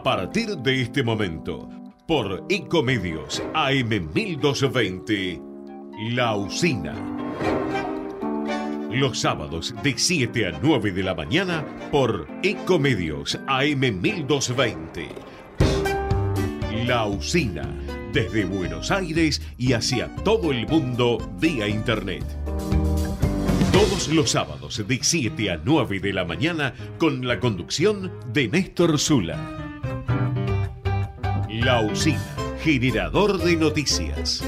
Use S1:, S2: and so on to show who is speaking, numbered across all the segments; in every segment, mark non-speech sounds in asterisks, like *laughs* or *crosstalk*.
S1: A partir de este momento, por Ecomedios AM 1220, La Usina. Los sábados de 7 a 9 de la mañana por Ecomedios AM 1220. La Usina, desde Buenos Aires y hacia todo el mundo vía Internet. Todos los sábados de 7 a 9 de la mañana con la conducción de Néstor Zula. La Usina, generador de noticias.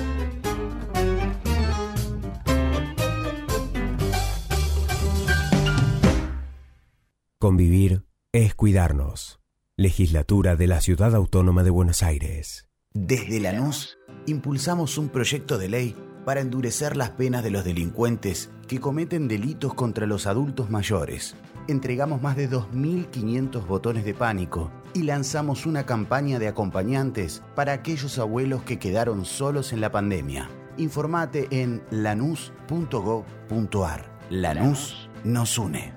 S2: Convivir es cuidarnos. Legislatura de la Ciudad Autónoma de Buenos Aires.
S3: Desde Lanús impulsamos un proyecto de ley para endurecer las penas de los delincuentes que cometen delitos contra los adultos mayores. Entregamos más de 2.500 botones de pánico y lanzamos una campaña de acompañantes para aquellos abuelos que quedaron solos en la pandemia. Informate en lanús.gov.ar. Lanús nos une.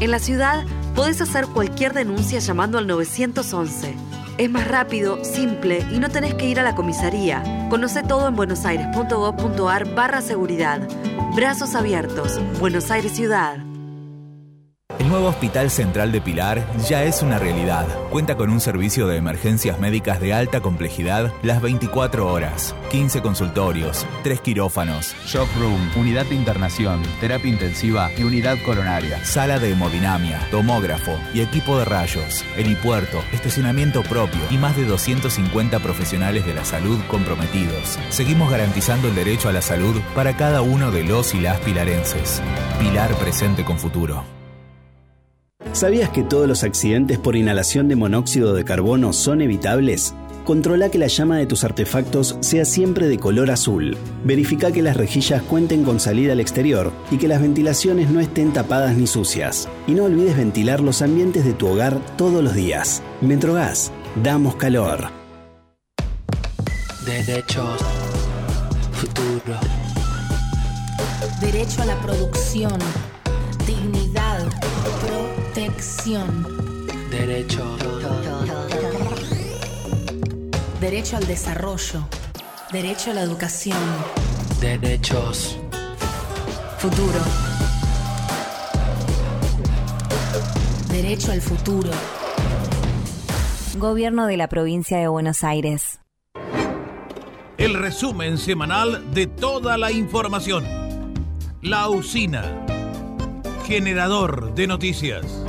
S4: En la ciudad podés hacer cualquier denuncia llamando al 911. Es más rápido, simple y no tenés que ir a la comisaría. Conoce todo en buenosaires.gov.ar barra seguridad. Brazos abiertos. Buenos Aires Ciudad.
S5: El nuevo Hospital Central de Pilar ya es una realidad. Cuenta con un servicio de emergencias médicas de alta complejidad las 24 horas, 15 consultorios, 3 quirófanos,
S6: shock room, unidad de internación, terapia intensiva y unidad coronaria,
S5: sala de hemodinamia, tomógrafo y equipo de rayos, helipuerto, estacionamiento propio y más de 250 profesionales de la salud comprometidos. Seguimos garantizando el derecho a la salud para cada uno de los y las pilarenses. Pilar presente con futuro.
S7: ¿Sabías que todos los accidentes por inhalación de monóxido de carbono son evitables? Controla que la llama de tus artefactos sea siempre de color azul. Verifica que las rejillas cuenten con salida al exterior y que las ventilaciones no estén tapadas ni sucias. Y no olvides ventilar los ambientes de tu hogar todos los días. Metrogas, damos calor.
S8: Derechos. Futuro.
S9: Derecho a la producción. Dignidad.
S8: Derecho.
S9: Derecho al desarrollo. Derecho a la educación.
S8: Derechos.
S9: Futuro. Derecho al futuro.
S10: Gobierno de la provincia de Buenos Aires.
S11: El resumen semanal de toda la información. La usina. Generador de noticias.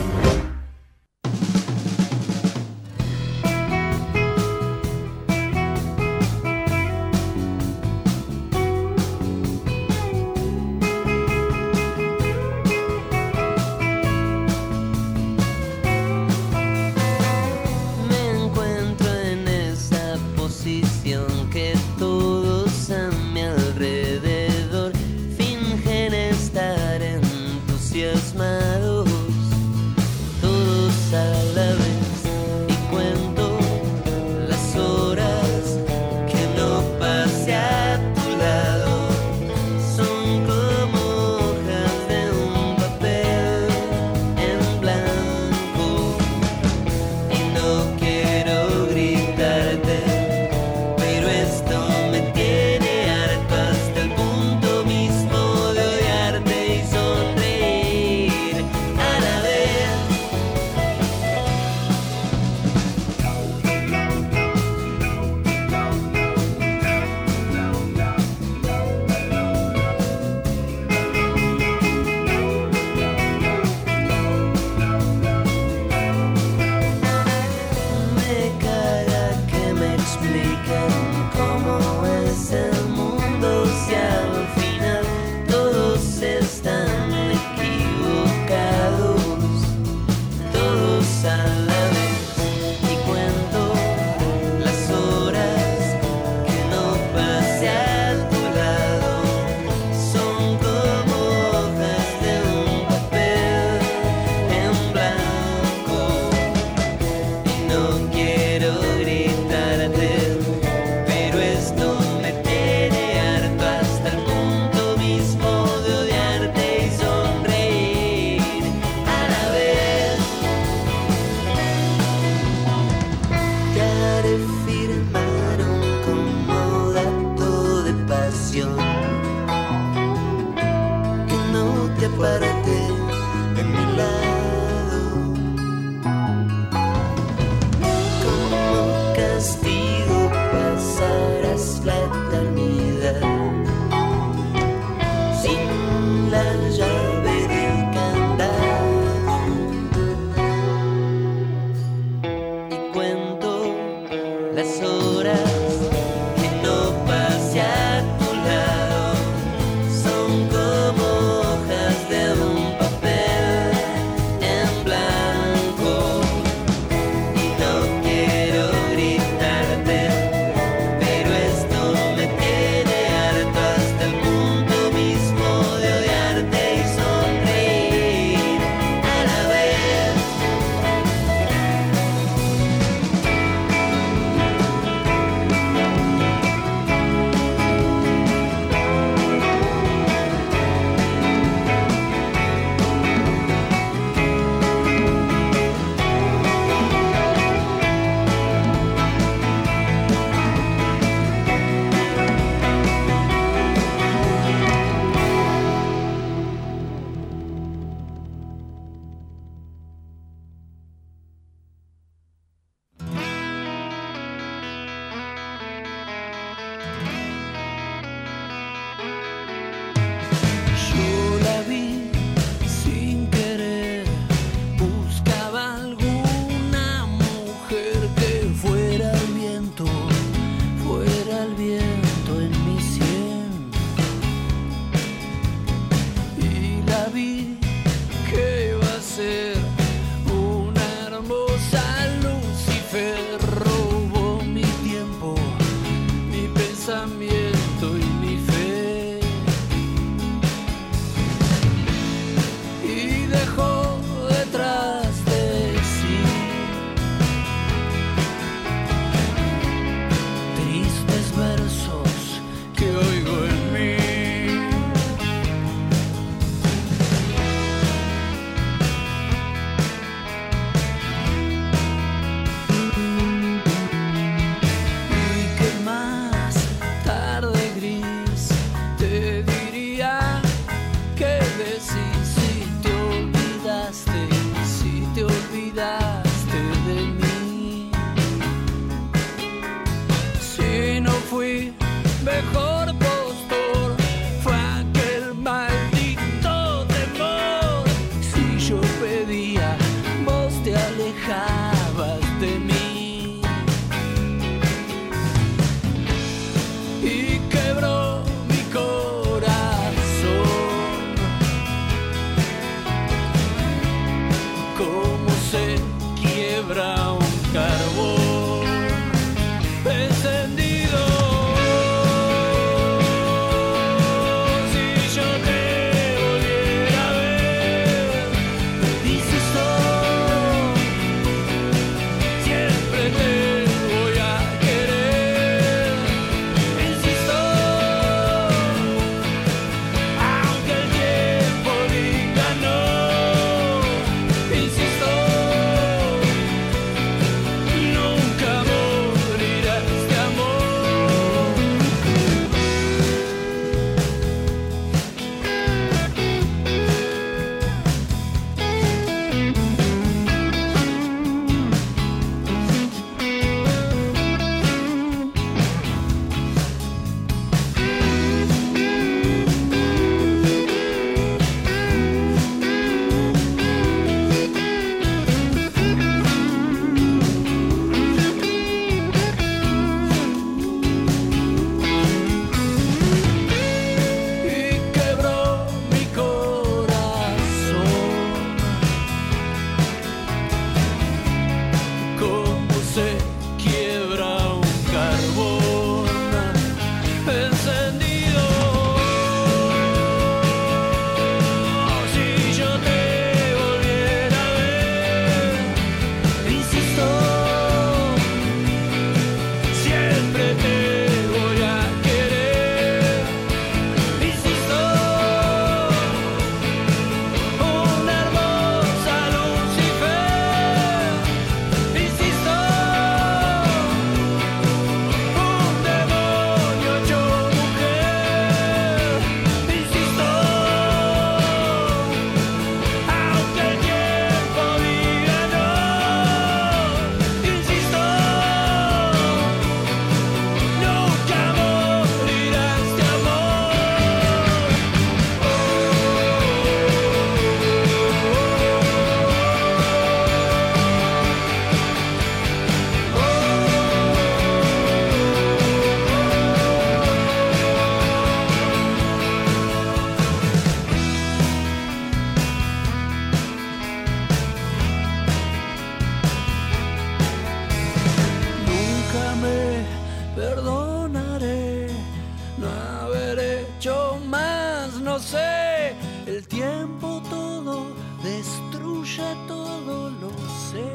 S8: el tiempo todo destruye todo, lo sé.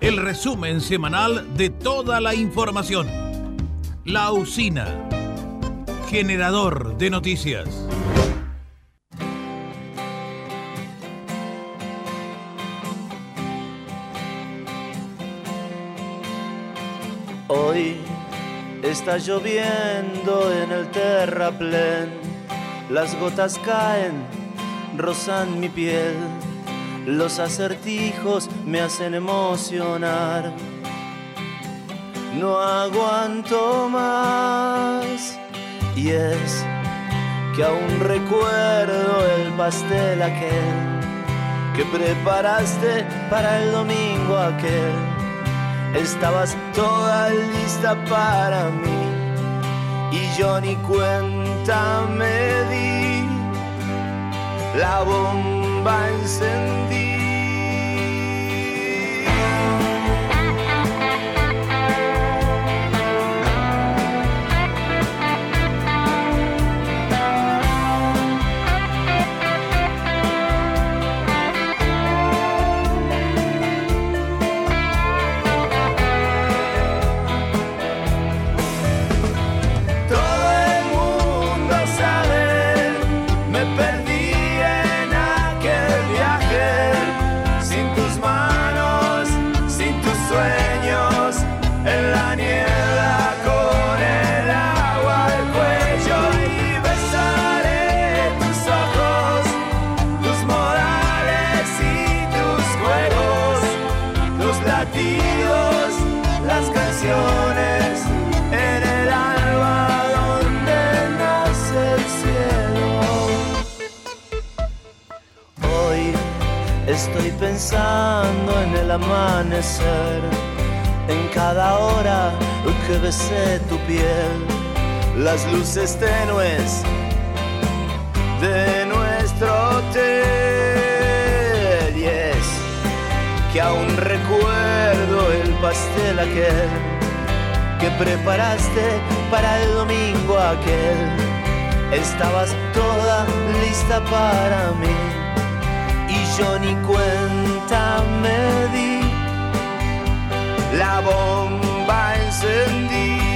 S12: El resumen semanal de toda la información. La usina. Generador de noticias.
S13: Está lloviendo en el terraplén, las gotas caen, rozan mi piel, los acertijos me hacen emocionar. No aguanto más. Y es que aún recuerdo el pastel aquel que preparaste para el domingo aquel estabas toda lista para mí y yo ni cuenta me di, la bomba encendí. Amanecer, en cada hora que besé tu piel, las luces tenues de nuestro hotel. Y es que aún recuerdo el pastel aquel que preparaste para el domingo aquel. Estabas toda lista para mí ni cuenta me di. La bomba encendí.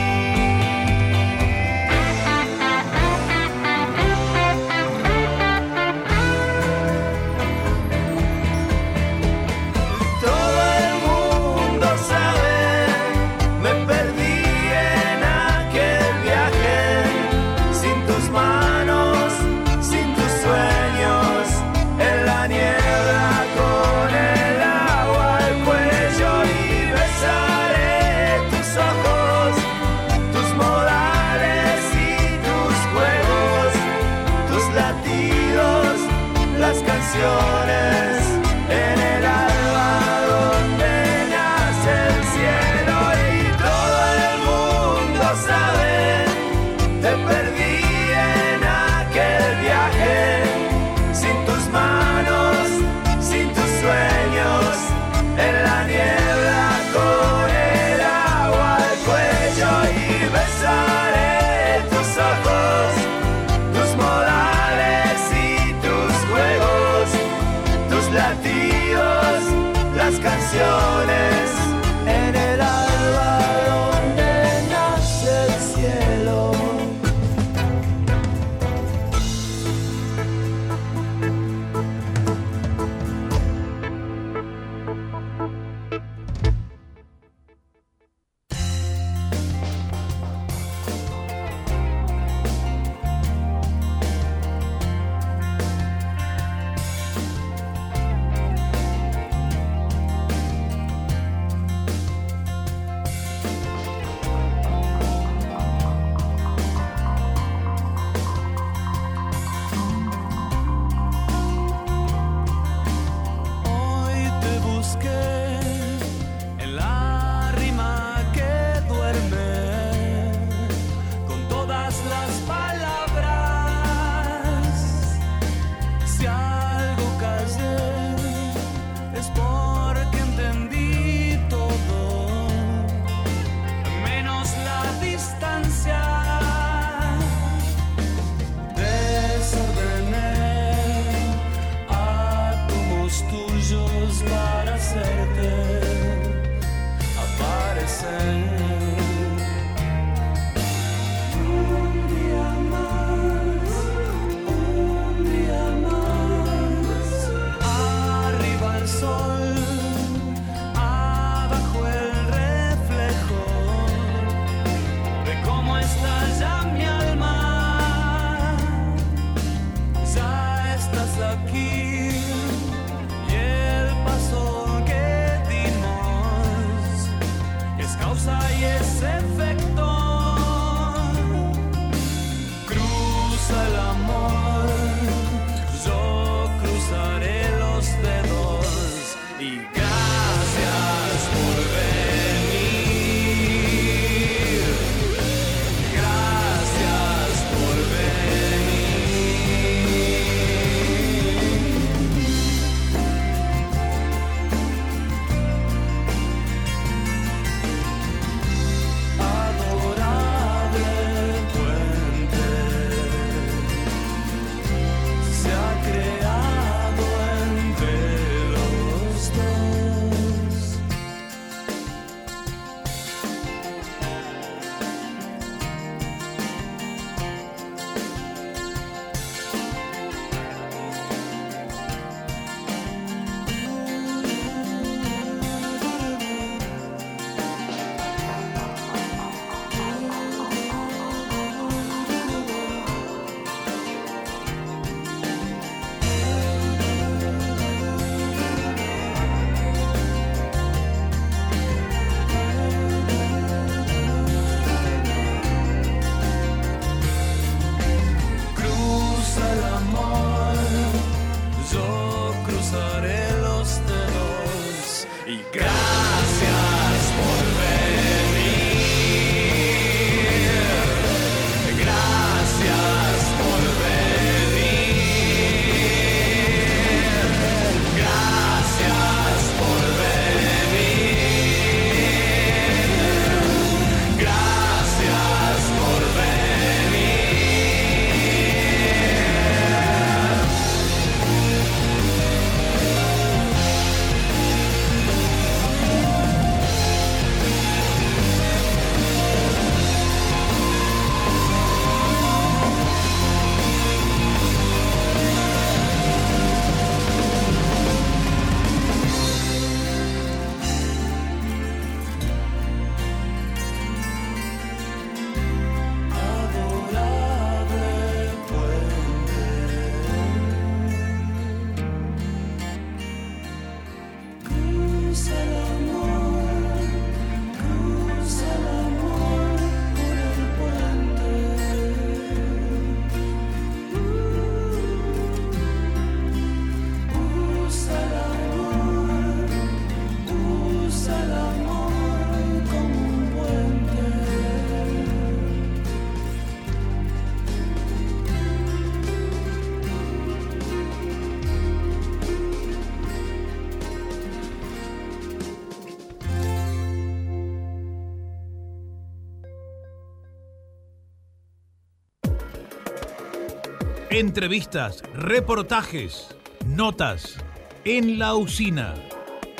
S12: Entrevistas, reportajes, notas en la usina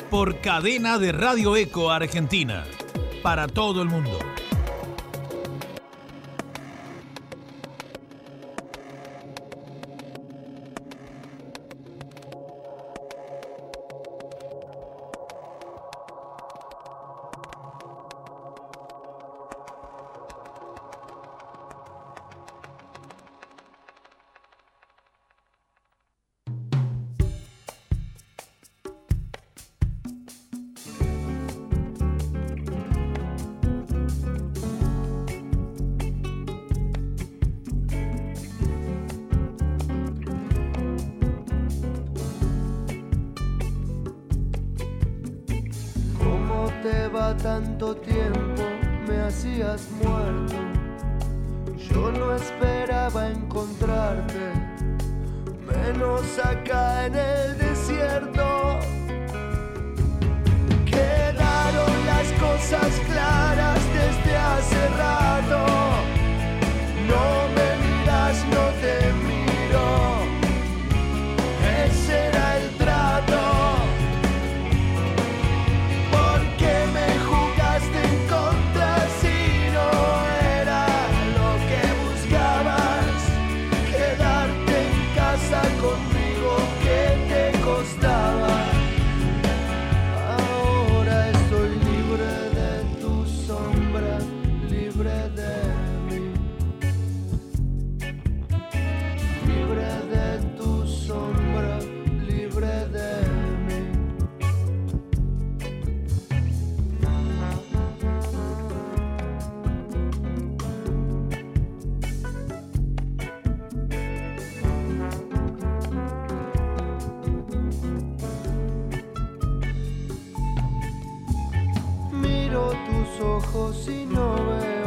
S12: por cadena de Radio Eco Argentina para todo el mundo.
S14: Ojos y no veo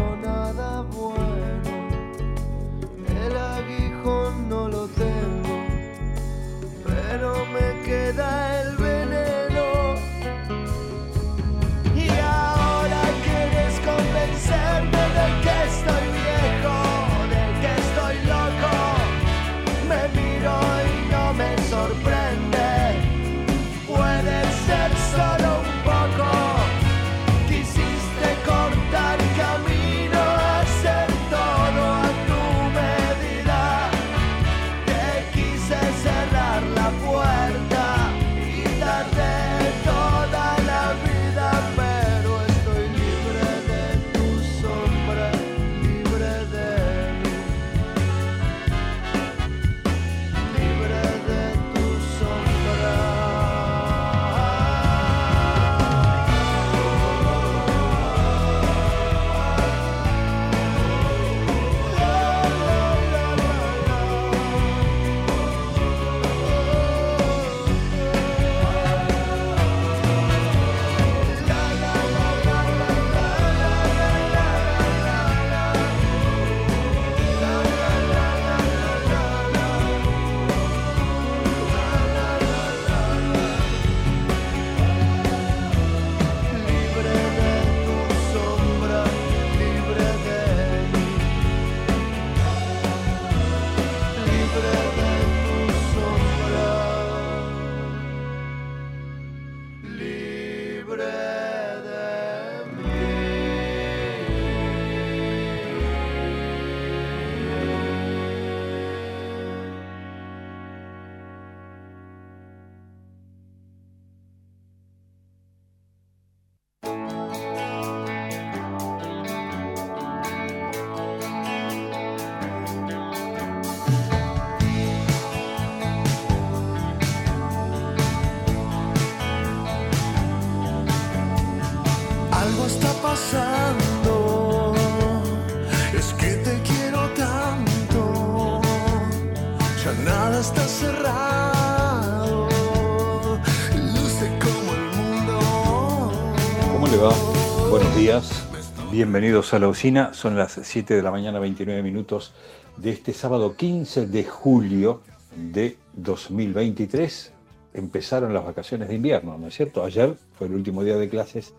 S15: bienvenidos a la usina. Son las 7 de la mañana, 29 minutos de este sábado 15 de julio de 2023. Empezaron las vacaciones de invierno, ¿no es cierto? Ayer fue el último día de clases.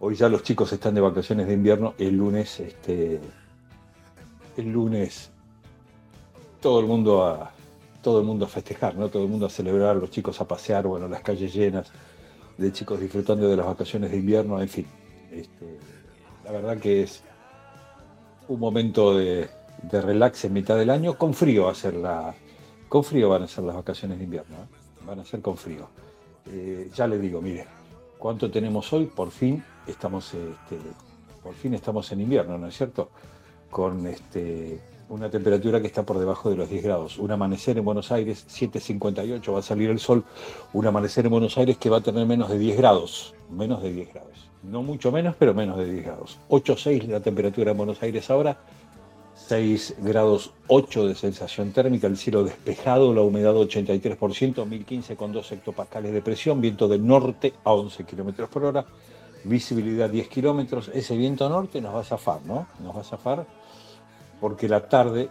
S15: Hoy ya los chicos están de vacaciones de invierno. El lunes, este, el lunes todo el mundo a todo el mundo a festejar, ¿no? Todo el mundo a celebrar, los chicos a pasear, bueno, las calles llenas de chicos disfrutando de las vacaciones de invierno, en fin. Este, la verdad que es un momento de, de relax en mitad del año, con frío va a ser la, con frío van a ser las vacaciones de invierno, ¿eh? van a ser con frío. Eh, ya le digo, mire, ¿cuánto tenemos hoy? Por fin estamos, este, por fin estamos en invierno, ¿no es cierto? Con este, una temperatura que está por debajo de los 10 grados. Un amanecer en Buenos Aires, 7.58, va a salir el sol. Un amanecer en Buenos Aires que va a tener menos de 10 grados, menos de 10 grados. No mucho menos, pero menos de 10 grados. 8.6 la temperatura en Buenos Aires ahora, 6 grados 8 de sensación térmica, el cielo despejado, la humedad 83%, 1015 con 2 hectopascales de presión, viento del norte a 11 kilómetros por hora, visibilidad 10 kilómetros. Ese viento norte nos va a zafar, ¿no? Nos va a zafar porque la tarde,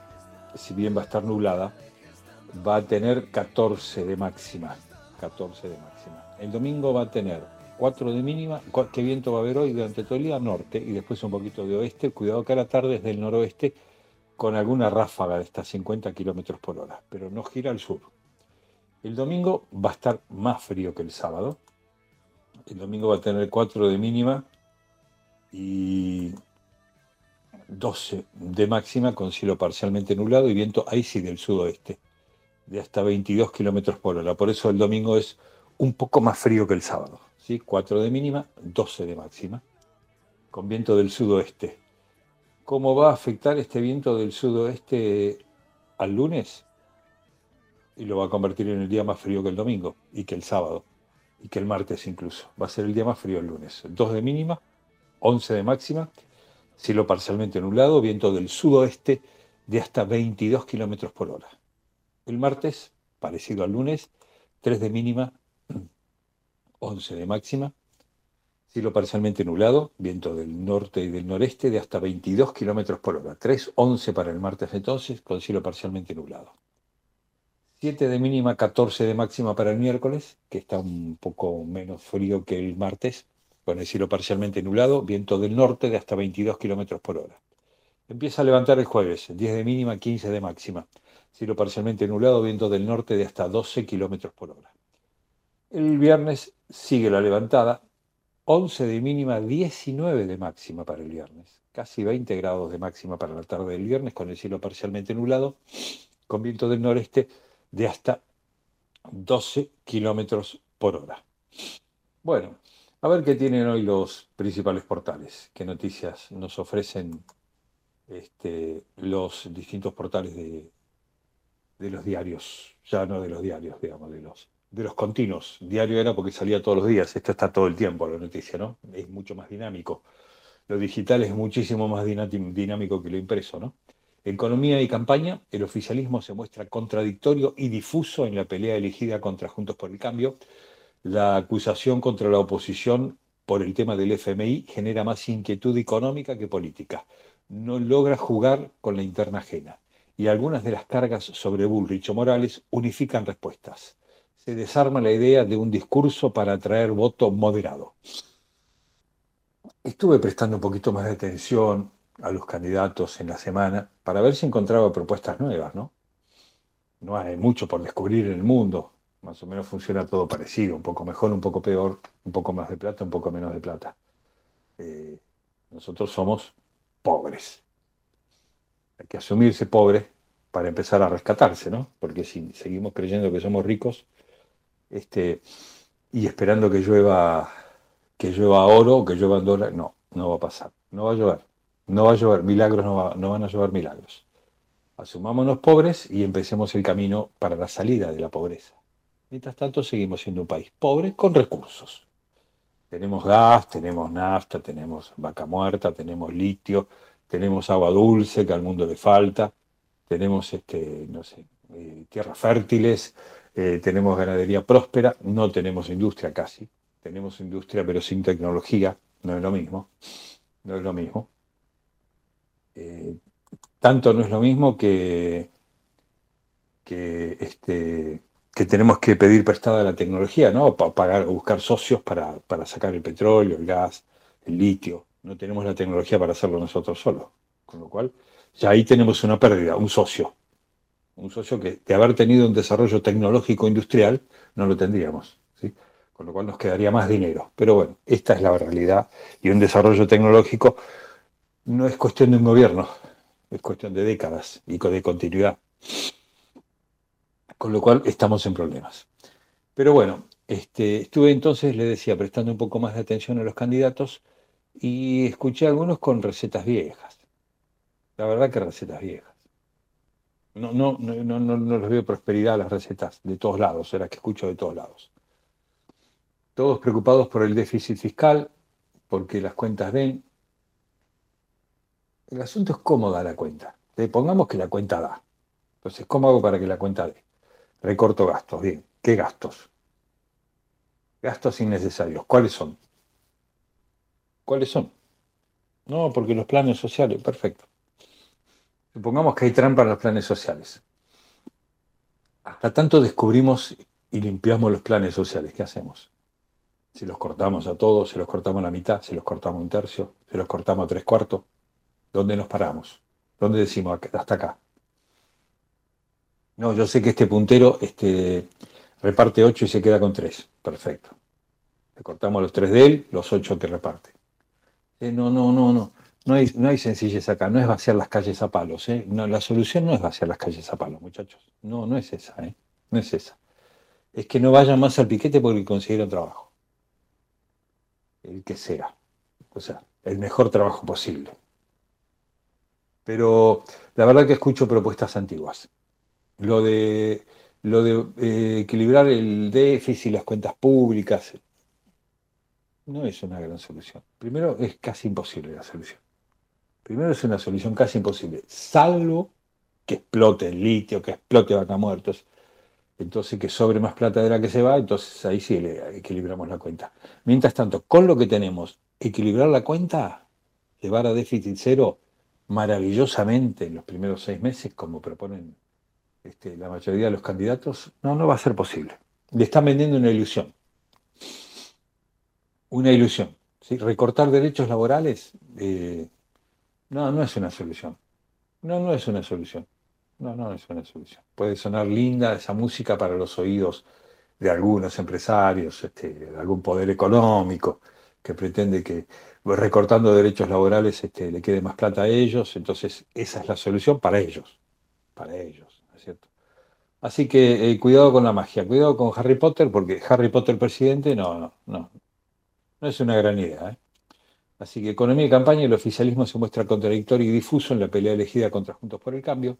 S15: si bien va a estar nublada, va a tener 14 de máxima. 14 de máxima. El domingo va a tener 4 de mínima. ¿Qué viento va a haber hoy durante todo el día? Norte y después un poquito de oeste. Cuidado que a la tarde es del noroeste con alguna ráfaga de estas 50 kilómetros por hora, pero no gira al sur. El domingo va a estar más frío que el sábado. El domingo va a tener 4 de mínima y 12 de máxima con cielo parcialmente nublado y viento ahí sí del sudoeste, de hasta 22 kilómetros por hora. Por eso el domingo es un poco más frío que el sábado. ¿Sí? 4 de mínima, 12 de máxima, con viento del sudoeste cómo va a afectar este viento del sudoeste al lunes y lo va a convertir en el día más frío que el domingo y que el sábado y que el martes incluso. Va a ser el día más frío el lunes. 2 de mínima, 11 de máxima, cielo parcialmente nublado, viento del sudoeste de hasta 22 kilómetros por hora. El martes, parecido al lunes, 3 de mínima, 11 de máxima, Cielo parcialmente nublado, viento del norte y del noreste de hasta 22 kilómetros por hora. 3.11 para el martes entonces, con cielo parcialmente nublado. 7 de mínima, 14 de máxima para el miércoles, que está un poco menos frío que el martes, con el cielo parcialmente nublado, viento del norte de hasta 22 kilómetros por hora. Empieza a levantar el jueves, 10 de mínima, 15 de máxima. Cielo parcialmente nublado, viento del norte de hasta 12 kilómetros por hora. El viernes sigue la levantada, 11 de mínima, 19 de máxima para el viernes. Casi 20 grados de máxima para la tarde del viernes, con el cielo parcialmente nublado, con viento del noreste de hasta 12 kilómetros por hora. Bueno, a ver qué tienen hoy los principales portales, qué noticias nos ofrecen este, los distintos portales de, de los diarios, ya no de los diarios, digamos, de los de los continuos. Diario era porque salía todos los días. Esto está todo el tiempo, la noticia, ¿no? Es mucho más dinámico. Lo digital es muchísimo más dinámico que lo impreso, ¿no? Economía y campaña, el oficialismo se muestra contradictorio y difuso en la pelea elegida contra Juntos por el Cambio. La acusación contra la oposición por el tema del FMI genera más inquietud económica que política. No logra jugar con la interna ajena. Y algunas de las cargas sobre Bullrich o Morales unifican respuestas se desarma la idea de un discurso para atraer voto moderado. Estuve prestando un poquito más de atención a los candidatos en la semana para ver si encontraba propuestas nuevas, ¿no? No hay mucho por descubrir en el mundo, más o menos funciona todo parecido, un poco mejor, un poco peor, un poco más de plata, un poco menos de plata. Eh, nosotros somos pobres. Hay que asumirse pobre para empezar a rescatarse, ¿no? Porque si seguimos creyendo que somos ricos, este, y esperando que llueva, que llueva oro que llueva dólares. No, no va a pasar. No va a llover. No va a llover. Milagros no, no van a llover milagros. Asumámonos pobres y empecemos el camino para la salida de la pobreza. Mientras tanto, seguimos siendo un país pobre con recursos. Tenemos gas, tenemos nafta, tenemos vaca muerta, tenemos litio, tenemos agua dulce que al mundo le falta, tenemos este, no sé, eh, tierras fértiles, eh, tenemos ganadería próspera, no tenemos industria casi, tenemos industria pero sin tecnología, no es lo mismo, no es lo mismo. Eh, tanto no es lo mismo que, este, que tenemos que pedir prestada la tecnología, ¿no? Para pagar, buscar socios para, para sacar el petróleo, el gas, el litio. No tenemos la tecnología para hacerlo nosotros solos. Con lo cual, ya ahí tenemos una pérdida, un socio Un socio que de haber tenido un desarrollo tecnológico industrial no lo tendríamos, con lo cual nos quedaría más dinero. Pero bueno, esta es la realidad y un desarrollo tecnológico no es cuestión de un gobierno, es cuestión de décadas y de continuidad. Con lo cual estamos en problemas. Pero bueno, este, estuve entonces, le decía, prestando un poco más de atención a los candidatos y escuché algunos con recetas viejas. La verdad que recetas viejas. No, no, no, no, no les veo prosperidad a las recetas de todos lados, las que escucho de todos lados. Todos preocupados por el déficit fiscal, porque las cuentas ven. El asunto es cómo da la cuenta. pongamos que la cuenta da. Entonces, ¿cómo hago para que la cuenta dé? Recorto gastos. Bien, ¿qué gastos? Gastos innecesarios. ¿Cuáles son? ¿Cuáles son? No, porque los planes sociales, perfecto. Supongamos que hay trampa en los planes sociales. Hasta tanto descubrimos y limpiamos los planes sociales, ¿qué hacemos? Si los cortamos a todos, si los cortamos a la mitad, si los cortamos un tercio, si los cortamos a tres cuartos, ¿dónde nos paramos? ¿Dónde decimos hasta acá? No, yo sé que este puntero este, reparte 8 y se queda con 3. Perfecto. Le cortamos los 3 de él, los 8 que reparte. Eh, no, no, no, no. No hay, no hay sencillez acá, no es vaciar las calles a palos. ¿eh? No, la solución no es vaciar las calles a palos, muchachos. No, no es esa, ¿eh? No es esa. Es que no vayan más al piquete porque consiguieron trabajo. El que sea. O sea, el mejor trabajo posible. Pero la verdad que escucho propuestas antiguas lo de, lo de eh, equilibrar el déficit las cuentas públicas no es una gran solución. Primero, es casi imposible la solución. Primero es una solución casi imposible, salvo que explote el litio, que explote vaca muertos, entonces que sobre más plata de la que se va, entonces ahí sí le equilibramos la cuenta. Mientras tanto, con lo que tenemos, equilibrar la cuenta, llevar a déficit cero maravillosamente en los primeros seis meses, como proponen este, la mayoría de los candidatos, no, no va a ser posible. Le están vendiendo una ilusión. Una ilusión. ¿sí? Recortar derechos laborales, eh, no, no es una solución. No, no es una solución. No, no es una solución. Puede sonar linda esa música para los oídos de algunos empresarios, este, de algún poder económico que pretende que recortando derechos laborales este, le quede más plata a ellos. Entonces, esa es la solución para ellos. Para ellos. Así que eh, cuidado con la magia, cuidado con Harry Potter, porque Harry Potter presidente no, no, no. No es una gran idea. ¿eh? Así que economía y campaña, el oficialismo se muestra contradictorio y difuso en la pelea elegida contra Juntos por el Cambio.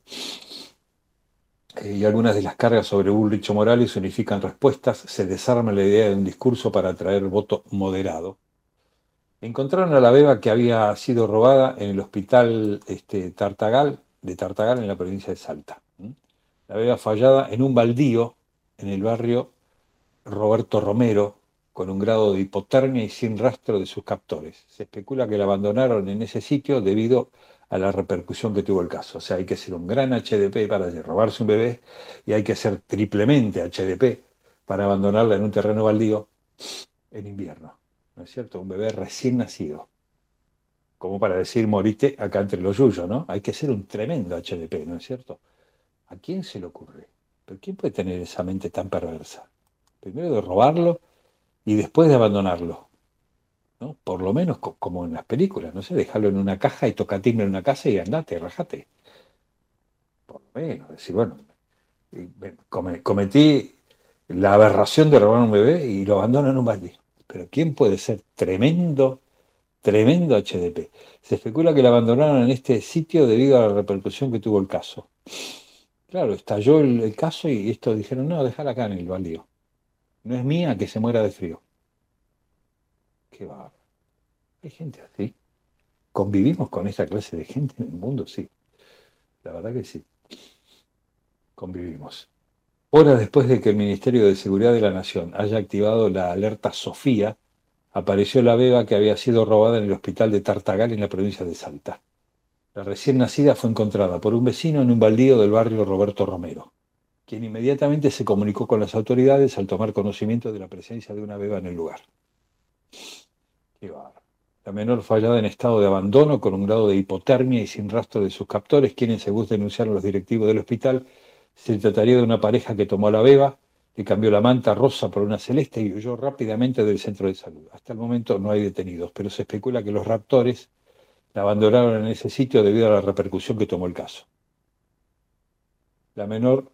S15: Eh, y algunas de las cargas sobre Ulrich Morales unifican respuestas, se desarma la idea de un discurso para atraer voto moderado. Encontraron a la beba que había sido robada en el hospital este, Tartagal, de Tartagal en la provincia de Salta la beba fallada en un baldío en el barrio Roberto Romero, con un grado de hipotermia y sin rastro de sus captores. Se especula que la abandonaron en ese sitio debido a la repercusión que tuvo el caso. O sea, hay que ser un gran HDP para robarse un bebé y hay que ser triplemente HDP para abandonarla en un terreno baldío en invierno. ¿No es cierto? Un bebé recién nacido. Como para decir, morite acá entre los yuyos, ¿no? Hay que ser un tremendo HDP, ¿no es cierto? ¿A quién se le ocurre? ¿Pero quién puede tener esa mente tan perversa? Primero de robarlo y después de abandonarlo. ¿no? Por lo menos como en las películas, no sé, dejarlo en una caja y tocatimbre en una casa y andate, rajate. Por lo menos, decir, bueno, cometí la aberración de robar un bebé y lo abandono en un balde. Pero ¿quién puede ser tremendo, tremendo HDP? Se especula que lo abandonaron en este sitio debido a la repercusión que tuvo el caso. Claro, estalló el, caso y estos dijeron, no, déjala acá en el baldío. No es mía que se muera de frío. Qué va. Hay gente así. ¿Convivimos con esa clase de gente en el mundo? Sí. La verdad que sí. Convivimos. Horas después de que el Ministerio de Seguridad de la Nación haya activado la alerta Sofía, apareció la beba que había sido robada en el hospital de Tartagal en la provincia de Salta. La recién nacida fue encontrada por un vecino en un baldío del barrio Roberto Romero, quien inmediatamente se comunicó con las autoridades al tomar conocimiento de la presencia de una beba en el lugar. La menor fallada en estado de abandono con un grado de hipotermia y sin rastro de sus captores, quienes, según denunciaron los directivos del hospital, Se trataría de una pareja que tomó la beba, que cambió la manta rosa por una celeste y huyó rápidamente del centro de salud. Hasta el momento no hay detenidos, pero se especula que los raptores la abandonaron en ese sitio debido a la repercusión que tomó el caso. La menor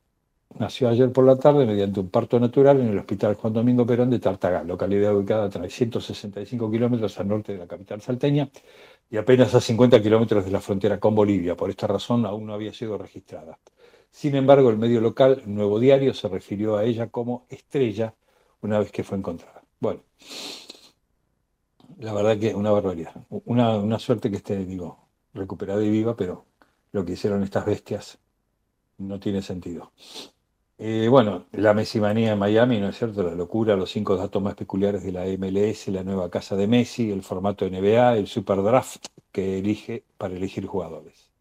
S15: nació ayer por la tarde mediante un parto natural en el Hospital Juan Domingo Perón de Tartagal, localidad ubicada a 365 kilómetros al norte de la capital salteña y apenas a 50 kilómetros de la frontera con Bolivia. Por esta razón aún no había sido registrada. Sin embargo, el medio local Nuevo Diario se refirió a ella como estrella una vez que fue encontrada. Bueno, la verdad que una barbaridad. Una, una suerte que esté, digo, recuperada y viva, pero lo que hicieron estas bestias no tiene sentido. Eh, bueno, la Messimanía en Miami, ¿no es cierto? La locura, los cinco datos más peculiares de la MLS, la nueva casa de Messi, el formato NBA, el super draft que elige para elegir jugadores.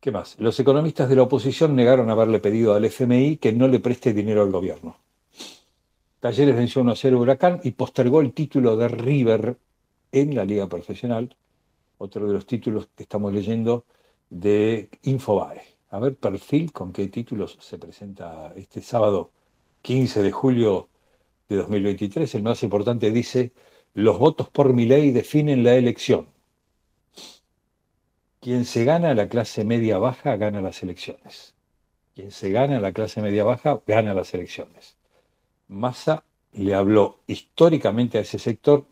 S15: ¿Qué más? Los economistas de la oposición negaron haberle pedido al FMI que no le preste dinero al gobierno. Talleres venció 1 a 0 Huracán y postergó el título de River en la Liga Profesional, otro de los títulos que estamos leyendo de Infobae. A ver, perfil, con qué títulos se presenta este sábado 15 de julio de 2023. El más importante dice, los votos por mi ley definen la elección. Quien se gana la clase media baja gana las elecciones. Quien se gana la clase media baja gana las elecciones. Massa le habló históricamente a ese sector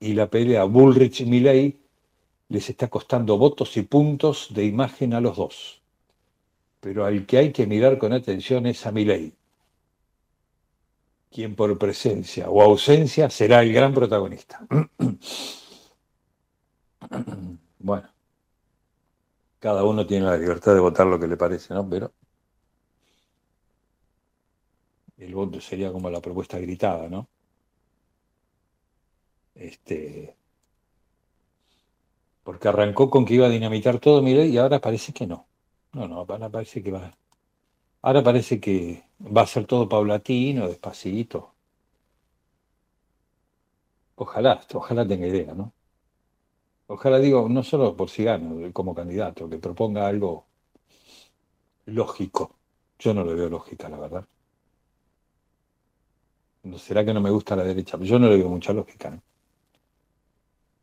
S15: y la pelea Bullrich-Milley les está costando votos y puntos de imagen a los dos pero al que hay que mirar con atención es a ley, quien por presencia o ausencia será el gran protagonista. *clears throat* bueno, cada uno tiene la libertad de votar lo que le parece, ¿no? Pero el voto sería como la propuesta gritada, ¿no? Este, porque arrancó con que iba a dinamitar todo ley y ahora parece que no. No, no, ahora parece que va. Ahora parece que va a ser todo paulatino, despacito. Ojalá, ojalá tenga idea, ¿no? Ojalá digo, no solo por si gano como candidato, que proponga algo lógico. Yo no le veo lógica, la verdad. ¿No será que no me gusta la derecha? Yo no le veo mucha lógica.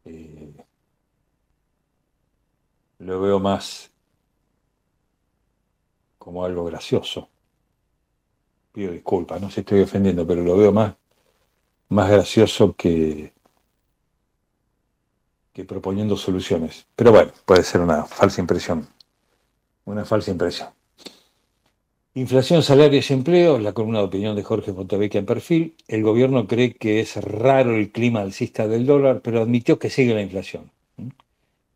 S15: Eh, lo veo más como algo gracioso. Pido disculpas, no sé si estoy ofendiendo, pero lo veo más, más gracioso que, que proponiendo soluciones. Pero bueno, puede ser una falsa impresión. Una falsa impresión. Inflación, salarios y empleo, la columna de opinión de Jorge Fontevecchia en perfil. El gobierno cree que es raro el clima alcista del dólar, pero admitió que sigue la inflación.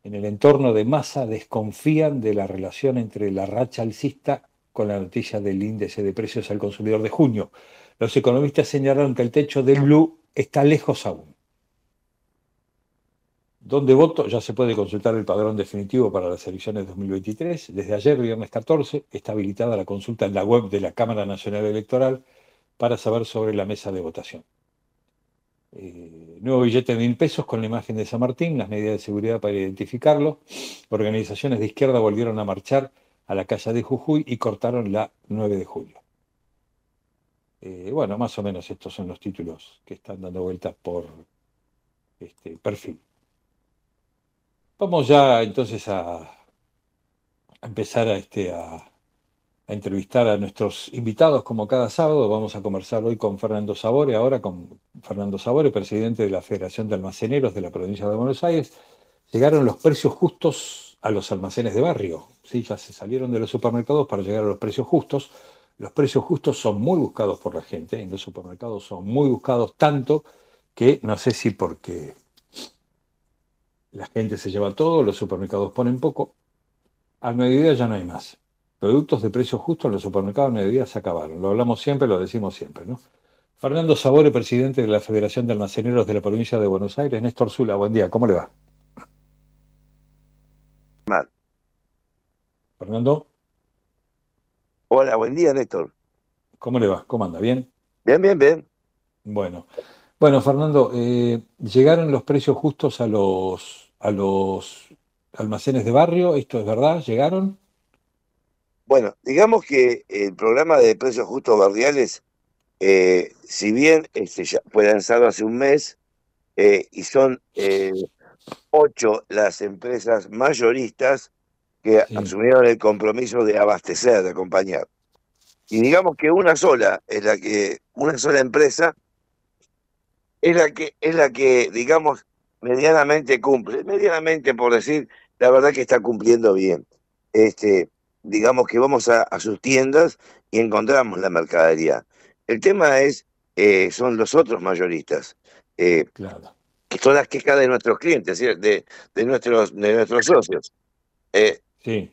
S15: En el entorno de masa desconfían de la relación entre la racha alcista con la noticia del índice de precios al consumidor de junio. Los economistas señalaron que el techo del Blue está lejos aún. ¿Dónde voto? Ya se puede consultar el padrón definitivo para las elecciones 2023. Desde ayer, viernes 14, está habilitada la consulta en la web de la Cámara Nacional Electoral para saber sobre la mesa de votación. Eh, nuevo billete de mil pesos con la imagen de San Martín, las medidas de seguridad para identificarlo. Organizaciones de izquierda volvieron a marchar a la calle de Jujuy y cortaron la 9 de julio. Eh, bueno, más o menos estos son los títulos que están dando vueltas por este perfil. Vamos ya entonces a, empezar a, este, a entrevistar a nuestros invitados como cada sábado. Vamos a conversar hoy con Fernando Sabore, ahora con Fernando Sabore, presidente de la Federación de Almaceneros de la provincia de Buenos Aires. Llegaron los precios justos a los almacenes de barrio. ¿sí? Ya se salieron de los supermercados para llegar a los precios justos. Los precios justos son muy buscados por la gente. En los supermercados son muy buscados tanto que no sé si porque la gente se lleva todo, los supermercados ponen poco. Al mediodía ya no hay más productos de precio justo en los supermercados mediodía se acabaron. Lo hablamos siempre, lo decimos siempre, ¿no? Fernando Sabore, presidente de la Federación de Almaceneros de la provincia de Buenos Aires. Néstor Zula, buen día, ¿cómo le va?
S16: Mal.
S15: Fernando.
S16: Hola, buen día, Néstor.
S15: ¿Cómo le va? ¿Cómo anda? ¿Bien?
S16: Bien, bien, bien.
S15: Bueno, bueno, Fernando, eh, ¿llegaron los precios justos a los, a los almacenes de barrio? ¿Esto es verdad? ¿Llegaron?
S16: Bueno, digamos que el programa de precios justos barriales, eh, si bien este, ya fue lanzado hace un mes eh, y son eh, ocho las empresas mayoristas que asumieron el compromiso de abastecer, de acompañar. Y digamos que una sola es la que, una sola empresa es la que, es la que, digamos, medianamente cumple. Medianamente, por decir, la verdad que está cumpliendo bien. Este, digamos que vamos a, a sus tiendas y encontramos la mercadería. El tema es, eh, son los otros mayoristas, eh, que son las quejas de nuestros clientes, ¿sí? de, de, nuestros, de nuestros socios. Eh,
S15: sí.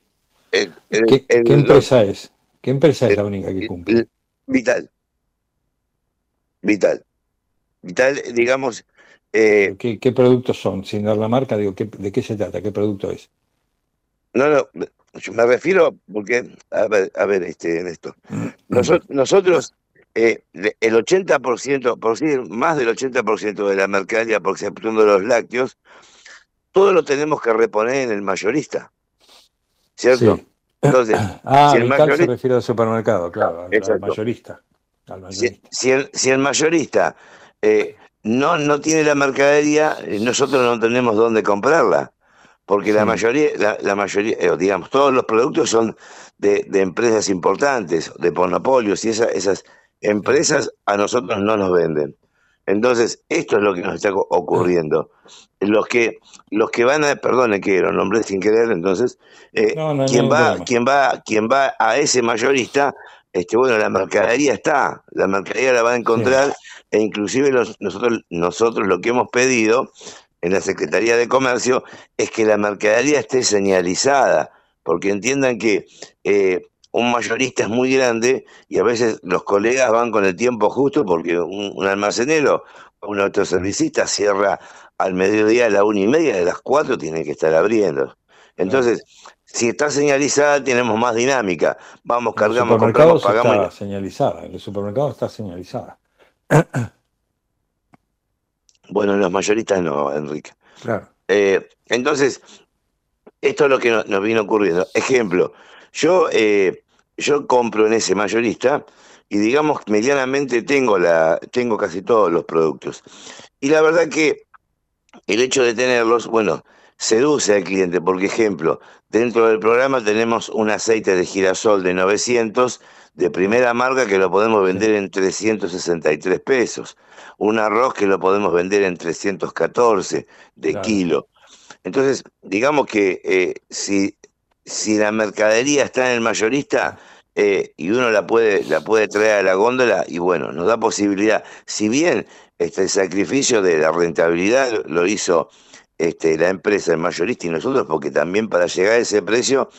S16: el-
S15: ¿Qué,
S16: el-
S15: qué
S16: el-
S15: empresa es? ¿Qué empresa es la única que cumple?
S16: Vital. Vital. Vital, digamos, eh,
S15: ¿Qué, qué productos son? Sin dar la marca, digo, ¿qué- ¿de qué se trata? ¿Qué producto es?
S16: no, no, yo me refiero porque, a ver, a ver este, Néstor, Noso- nosotros, eh, le- el 80%, por decir más del 80% de la mercadería, por ejemplo, de los lácteos, todo lo tenemos que reponer en el mayorista. ¿Cierto?
S15: Sí.
S16: Entonces, *clears throat*
S15: Ah,
S16: si el
S15: Vital se
S16: mayorista,
S15: refiere al supermercado, claro, al- al, mayorista. al mayorista.
S16: si, si el, si el mayorista eh, no, no tiene la mercadería, eh, nosotros no tenemos dónde comprarla. Porque la mayoría, la, la mayoría, eh, digamos, todos los productos son de, de empresas importantes, de monopolios, y esa- esas empresas a nosotros no nos venden. Entonces, esto es lo que nos está ocurriendo. Los que, los que van a, perdone que lo nombré sin querer, entonces, eh,
S15: No, no, no
S16: quien
S15: hay
S16: va, quien va, quien va a ese mayorista, este, bueno, la mercadería está, la mercadería la va a encontrar, e inclusive los- nosotros, nosotros lo que hemos pedido en la Secretaría de Comercio es que la mercadería esté señalizada, porque entiendan que eh, un mayorista es muy grande y a veces los colegas van con el tiempo justo porque un, un almacenero o un autoservicista cierra al mediodía a la una y media, de las cuatro tiene que estar abriendo. Entonces, si está señalizada, tenemos más dinámica. Vamos, cargamos, compramos, pagamos. y-
S15: está señalizada, en los supermercados está señalizada.
S16: Bueno, en los mayoristas no, Enrique.
S15: Claro.
S16: Eh, entonces, esto es lo que no- nos, vino ocurriendo. Ejemplo, yo, eh, yo compro en ese mayorista y digamos medianamente tengo la, tengo casi todos los productos. Y la verdad que el hecho de tenerlos, bueno, seduce al cliente, porque ejemplo, dentro del programa tenemos un aceite de girasol de 900 de primera marca que lo podemos vender en 363 pesos, un arroz que lo podemos vender en 314 de
S15: Claro.
S16: kilo. Entonces, digamos que eh, si, si la mercadería está en el mayorista eh, y uno la puede, la puede traer a la góndola, y bueno, nos da posibilidad. Si bien este, el sacrificio de la rentabilidad lo- hizo este, la empresa, el mayorista y nosotros, porque también para llegar a ese precio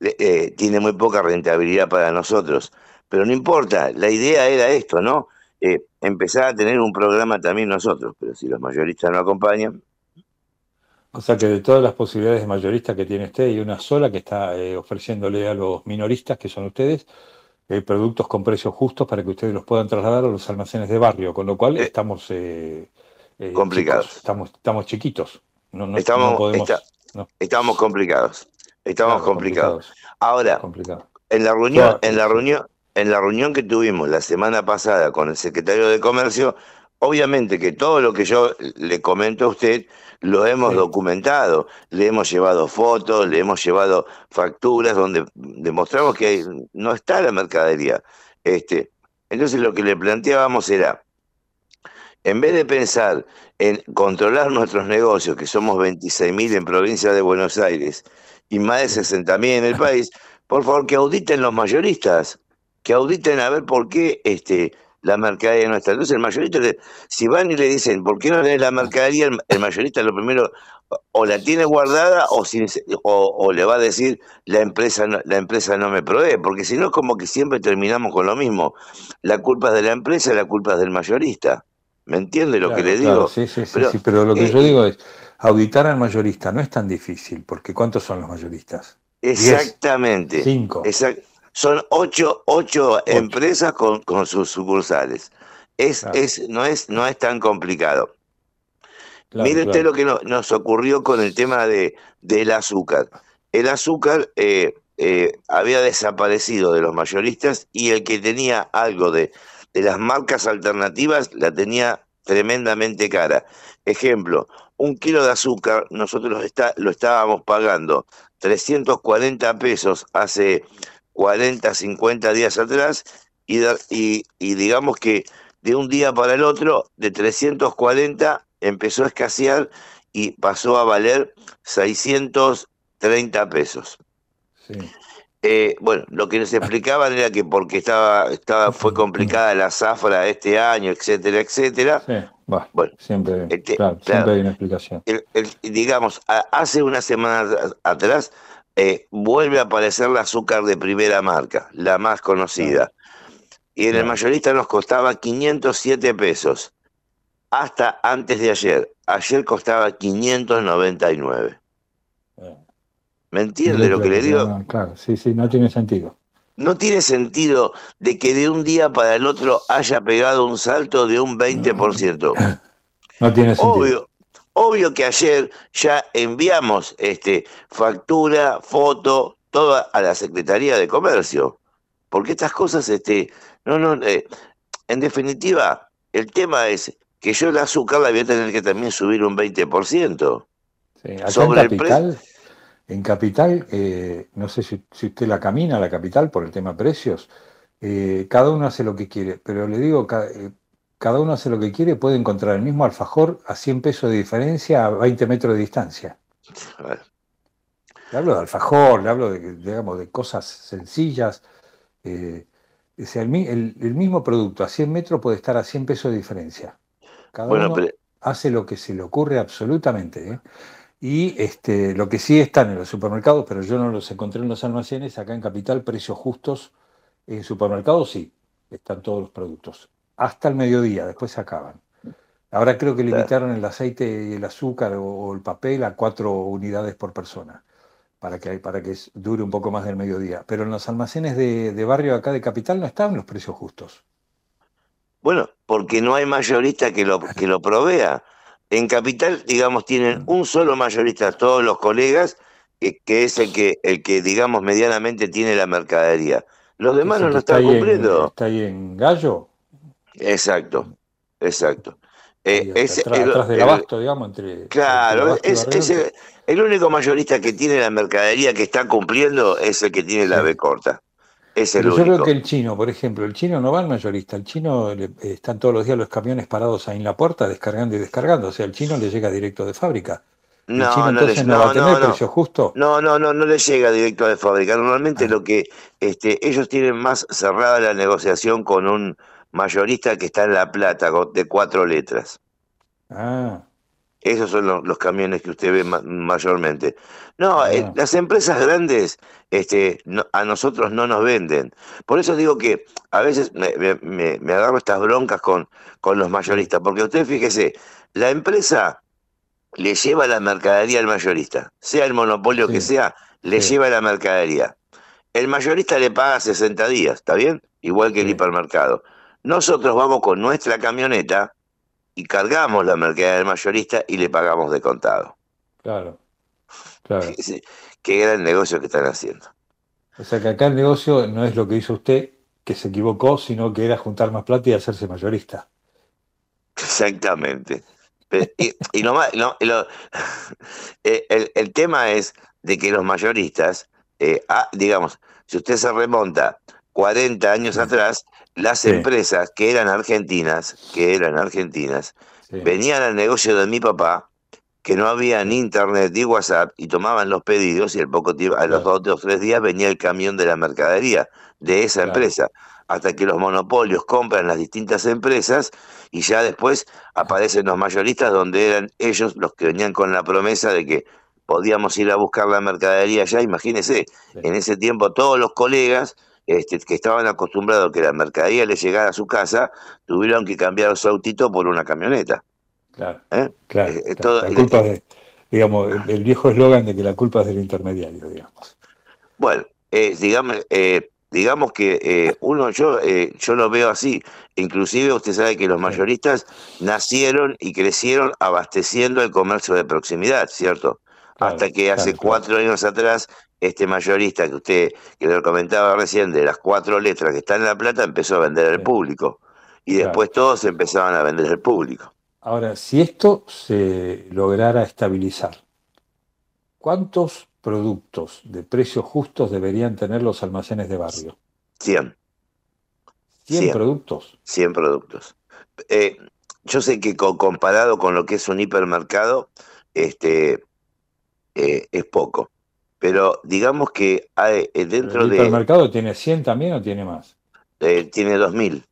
S16: eh, tiene muy poca rentabilidad para nosotros. Pero no importa, la idea era esto, ¿no? Eh, empezar a tener un programa también nosotros, pero si los mayoristas no acompañan,
S15: O sea que de todas las posibilidades de mayorista que tiene usted, hay una sola que está eh, ofreciéndole a los minoristas, que son ustedes, eh, productos con precios justos para que ustedes los puedan trasladar a los almacenes de barrio, con lo cual estamos
S16: Complicados.
S15: chicos, estamos, estamos chiquitos. No, no-
S16: estamos,
S15: no podemos.
S16: está- estamos complicados. Estamos
S15: Claro,
S16: complicados. Ahora,
S15: Complicado.
S16: en la reunión, en la reunión, en la reunión que tuvimos la semana pasada con el secretario de Comercio, obviamente que todo lo que yo le comento a usted lo hemos documentado, le hemos llevado fotos, le hemos llevado facturas donde demostramos que hay- no está la mercadería. Este, entonces lo que le planteábamos era, en vez de pensar en controlar nuestros negocios, que somos 26.000 en provincia de Buenos Aires y más de 60.000 en el país, por favor que auditen los mayoristas, que auditen a ver por qué este, la mercadería no está. Entonces el mayorista, si van y le dicen, ¿por qué no tenés la mercadería? El, el mayorista lo primero o la tiene guardada o, sin- o, o le va a decir la empresa no, la empresa no me provee, porque si no es como que siempre terminamos con lo mismo. La culpa es de la empresa, la culpa es del mayorista. ¿Me entiende lo que le digo?
S15: sí, sí, sí,
S16: Pero,
S15: sí, pero lo que
S16: eh,
S15: yo digo es, auditar al mayorista no es tan difícil, porque ¿cuántos son los mayoristas? Diez.
S16: Exactamente.
S15: Cinco.
S16: Exact- Son ocho, ocho empresas con, con sus sucursales. Es,
S15: Claro.
S16: es, no, es, no es tan complicado.
S15: Claro,
S16: Mire usted lo que no- nos ocurrió con el tema de, del azúcar. El azúcar, eh, eh, había desaparecido de los mayoristas y el que tenía algo de, de las marcas alternativas la tenía tremendamente cara. Ejemplo, un kilo de azúcar nosotros lo, está, lo estábamos pagando 340 pesos hace 40, 50 días atrás y, y, y digamos que de un día para el otro, de 340 empezó a escasear y pasó a valer 630 pesos. Eh, bueno, lo que nos explicaban era que porque estaba, estaba, fue complicada la zafra este año, etcétera, etcétera.
S15: Sí,
S16: Bueno,
S15: siempre,
S16: este,
S15: claro,
S16: claro.
S15: siempre hay una explicación.
S16: el- el- digamos, hace unas semanas a- atrás eh, vuelve a aparecer la azúcar de primera marca, la más conocida. Y en el mayorista nos costaba 507 pesos. Hasta antes de ayer. Ayer costaba 599. ¿Me entiende lo que le digo?
S15: Claro, sí, sí, no tiene sentido.
S16: No tiene sentido de que de un día para el otro haya pegado un salto de un 20%. *laughs*
S15: No tiene sentido.
S16: Obvio, obvio que ayer ya enviamos este factura, foto, toda a la Secretaría de Comercio. Porque estas cosas, este, no, no, eh, en definitiva, el tema es que yo el azúcar la voy a tener que también subir un 20%.
S15: Sí, acá
S16: sobre
S15: en
S16: el
S15: Capital, en Capital, eh, no sé si, si usted la camina, la Capital, por el tema precios, eh, cada uno hace lo que quiere, pero le digo, eh, cada uno hace lo que quiere, puede encontrar el mismo alfajor a 100 pesos de diferencia a 20 metros de distancia. Le hablo de alfajor, le hablo de, digamos, de cosas sencillas. eh, o sea, el, mi- el- el mismo producto a 100 metros puede estar a 100 pesos de diferencia. Cada
S16: Bueno,
S15: uno
S16: pero-
S15: hace lo que se le ocurre absolutamente. ¿eh? Y este, lo que sí están en los supermercados, pero yo no los encontré en los almacenes, acá en Capital, precios justos. En supermercados sí, están todos los productos. Hasta el mediodía, después se acaban. Ahora creo que limitaron el aceite y el azúcar o, el papel a cuatro unidades por persona, para que, para que dure un poco más del mediodía. Pero en los almacenes de, de barrio acá de Capital no estaban los precios justos.
S16: Bueno, porque no hay mayorista que lo, que lo provea. En Capital, digamos, tienen un solo mayorista, todos los colegas, que, que es el que, el que, digamos, medianamente tiene la mercadería. Los demás no lo
S15: está
S16: están
S15: en-
S16: cumpliendo.
S15: está ahí en Gallo,
S16: Exacto, exacto. Eh,
S15: atrás,
S16: el-
S15: atrás del
S16: el-
S15: abasto, digamos, entre,
S16: Claro,
S15: entre y
S16: es, es el, el único mayorista que tiene la mercadería que está cumpliendo es el que tiene la B corta. Es el
S15: Pero yo
S16: único.
S15: creo que el chino, por ejemplo, el chino no va al mayorista, el chino le- eh, están todos los días los camiones parados ahí en la puerta descargando y descargando, o sea, el chino le llega directo de fábrica. el
S16: No,
S15: chino
S16: no, le-
S15: entonces no, va a tener
S16: no.
S15: precio justo.
S16: No, no, no, no le llega directo de fábrica. Normalmente
S15: Ah.
S16: lo que este, ellos tienen más cerrada la negociación con un mayorista que está en La Plata, de cuatro letras.
S15: Ah,
S16: Esos son los, los camiones que usted ve ma- mayormente. No, eh,
S15: Ah.
S16: las empresas grandes este, no- a nosotros no nos venden. Por eso digo que a veces me, me- agarro estas broncas con, con los mayoristas, porque usted fíjese, la empresa le lleva la mercadería al mayorista, sea el monopolio que sea, le
S15: sí.
S16: lleva la mercadería. El mayorista le paga 60 días, ¿está bien? Igual que el hipermercado. Nosotros vamos con nuestra camioneta y cargamos la mercadería del mayorista y le pagamos de contado.
S15: claro, claro.
S16: Fíjese Qué gran negocio que están haciendo.
S15: O sea que acá el negocio no es lo que hizo usted, que se equivocó, sino que era juntar más plata y hacerse mayorista.
S16: Exactamente. Y, y lo más- lo- lo- eh, el, el tema es de que los mayoristas, eh, ah, digamos, si usted se remonta 40 años atrás, las
S15: Sí.
S16: empresas que eran argentinas, que eran argentinas, venían al negocio de mi papá, que no había ni internet ni WhatsApp, y tomaban los pedidos y al poco tiempo, a los dos o tres días venía el camión de la mercadería de esa
S15: Claro.
S16: empresa, hasta que los monopolios compran las distintas empresas y ya después aparecen los mayoristas donde eran ellos los que venían con la promesa de que podíamos ir a buscar la mercadería allá. Imagínense, en ese tiempo todos los colegas este, que estaban acostumbrados a que la mercadería les llegara a su casa, tuvieron que cambiar su autito por una camioneta.
S15: Claro,
S16: ¿eh?
S15: claro.
S16: Eh, todo-
S15: la culpa es de, digamos, el, el viejo eslogan de que la culpa es del intermediario, digamos.
S16: Bueno, eh, digamos, digamos que uno, yo, yo lo veo así. Inclusive usted sabe que los mayoristas nacieron y crecieron abasteciendo el comercio de proximidad, ¿cierto?
S15: Claro,
S16: Hasta que hace
S15: claro.
S16: cuatro años atrás este mayorista que usted, que le comentaba recién, de las cuatro letras que están en La Plata, empezó a vender al público. Y
S15: Claro.
S16: después todos empezaban a vender al público.
S15: Ahora, si esto se lograra estabilizar, ¿cuántos productos de precios justos deberían tener los almacenes de barrio?
S16: 100.
S15: 100
S16: Cien.
S15: productos.
S16: 100 productos. Eh, yo sé que co- comparado con lo que es un hipermercado, este, eh, es poco. Pero digamos que hay, eh, dentro
S15: ¿El
S16: de...
S15: hipermercado tiene 100 también o tiene más?
S16: eh, tiene 2.000.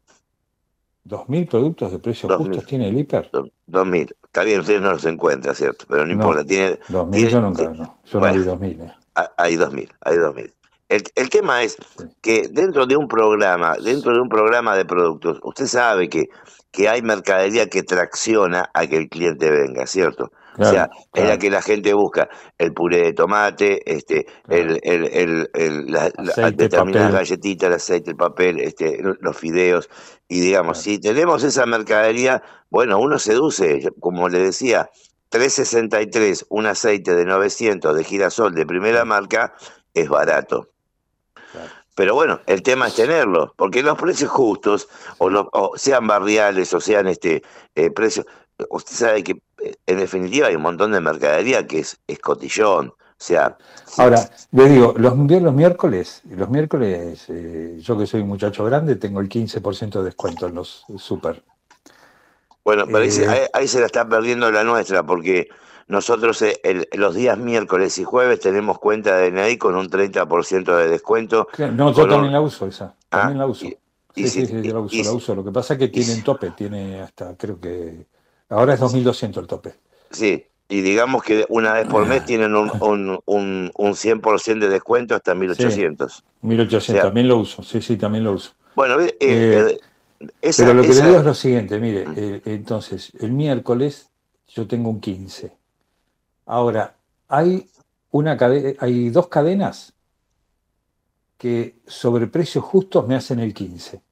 S15: ¿2.000 productos de precios
S16: 2000.
S15: justos tiene el hiper?
S16: 2.000. Está bien, ustedes no los encuentran, ¿cierto? Pero no,
S15: No.
S16: importa. Tiene,
S15: 2.000
S16: tiene-
S15: yo nunca, no. Yo
S16: Bueno.
S15: no vi 2.000. eh.
S16: Hay 2.000, hay 2.000. El, el tema es que dentro de un programa, dentro de un programa de productos, usted sabe que, que hay mercadería que tracciona a que el cliente venga, ¿cierto? O
S15: Claro,
S16: sea, es
S15: claro.
S16: la que la gente busca, el puré de tomate, este, el, el, el, el- la- la-
S15: Aceite,
S16: determinadas
S15: papel.
S16: galletitas, el aceite, el papel, este, los fideos, y digamos, si tenemos esa mercadería, bueno, uno seduce, como le decía, 363, un aceite de 900 de girasol de primera marca, es barato. Pero bueno, el tema es tenerlo, porque los precios justos, o, los- o sean barriales, o sean este eh, precios, usted sabe que en definitiva hay un montón de mercadería que es, es cotillón. O sea,
S15: Ahora, le digo, los, los miércoles, los miércoles, eh, yo que soy un muchacho grande, tengo el 15% de descuento en los super.
S16: bueno, pero ahí, se-
S15: Eh,
S16: ahí- ahí se la está perdiendo la nuestra, porque nosotros eh, el- los días miércoles y jueves tenemos cuenta de DNI con un 30% de descuento.
S15: No, yo también
S16: un-
S15: la uso esa, también la uso.
S16: y
S15: Sí, sí,
S16: si-
S15: sí, yo la uso,
S16: y
S15: la
S16: si-
S15: uso. Lo que pasa es que tiene un tope, tiene hasta, creo que, ahora es 2.200 el tope.
S16: Sí, y digamos que una vez por mes tienen un, un, un, un 100% de descuento hasta 1800.
S15: 1.800,
S16: O sea,
S15: también lo uso, sí, sí, también lo uso.
S16: Bueno, eh,
S15: Eh,
S16: eh, esa-
S15: Pero lo que
S16: esa-
S15: le digo es lo siguiente, mire, eh, entonces, el miércoles yo tengo un 15. Ahora, hay una cade- hay dos cadenas que sobre precios justos me hacen el 15.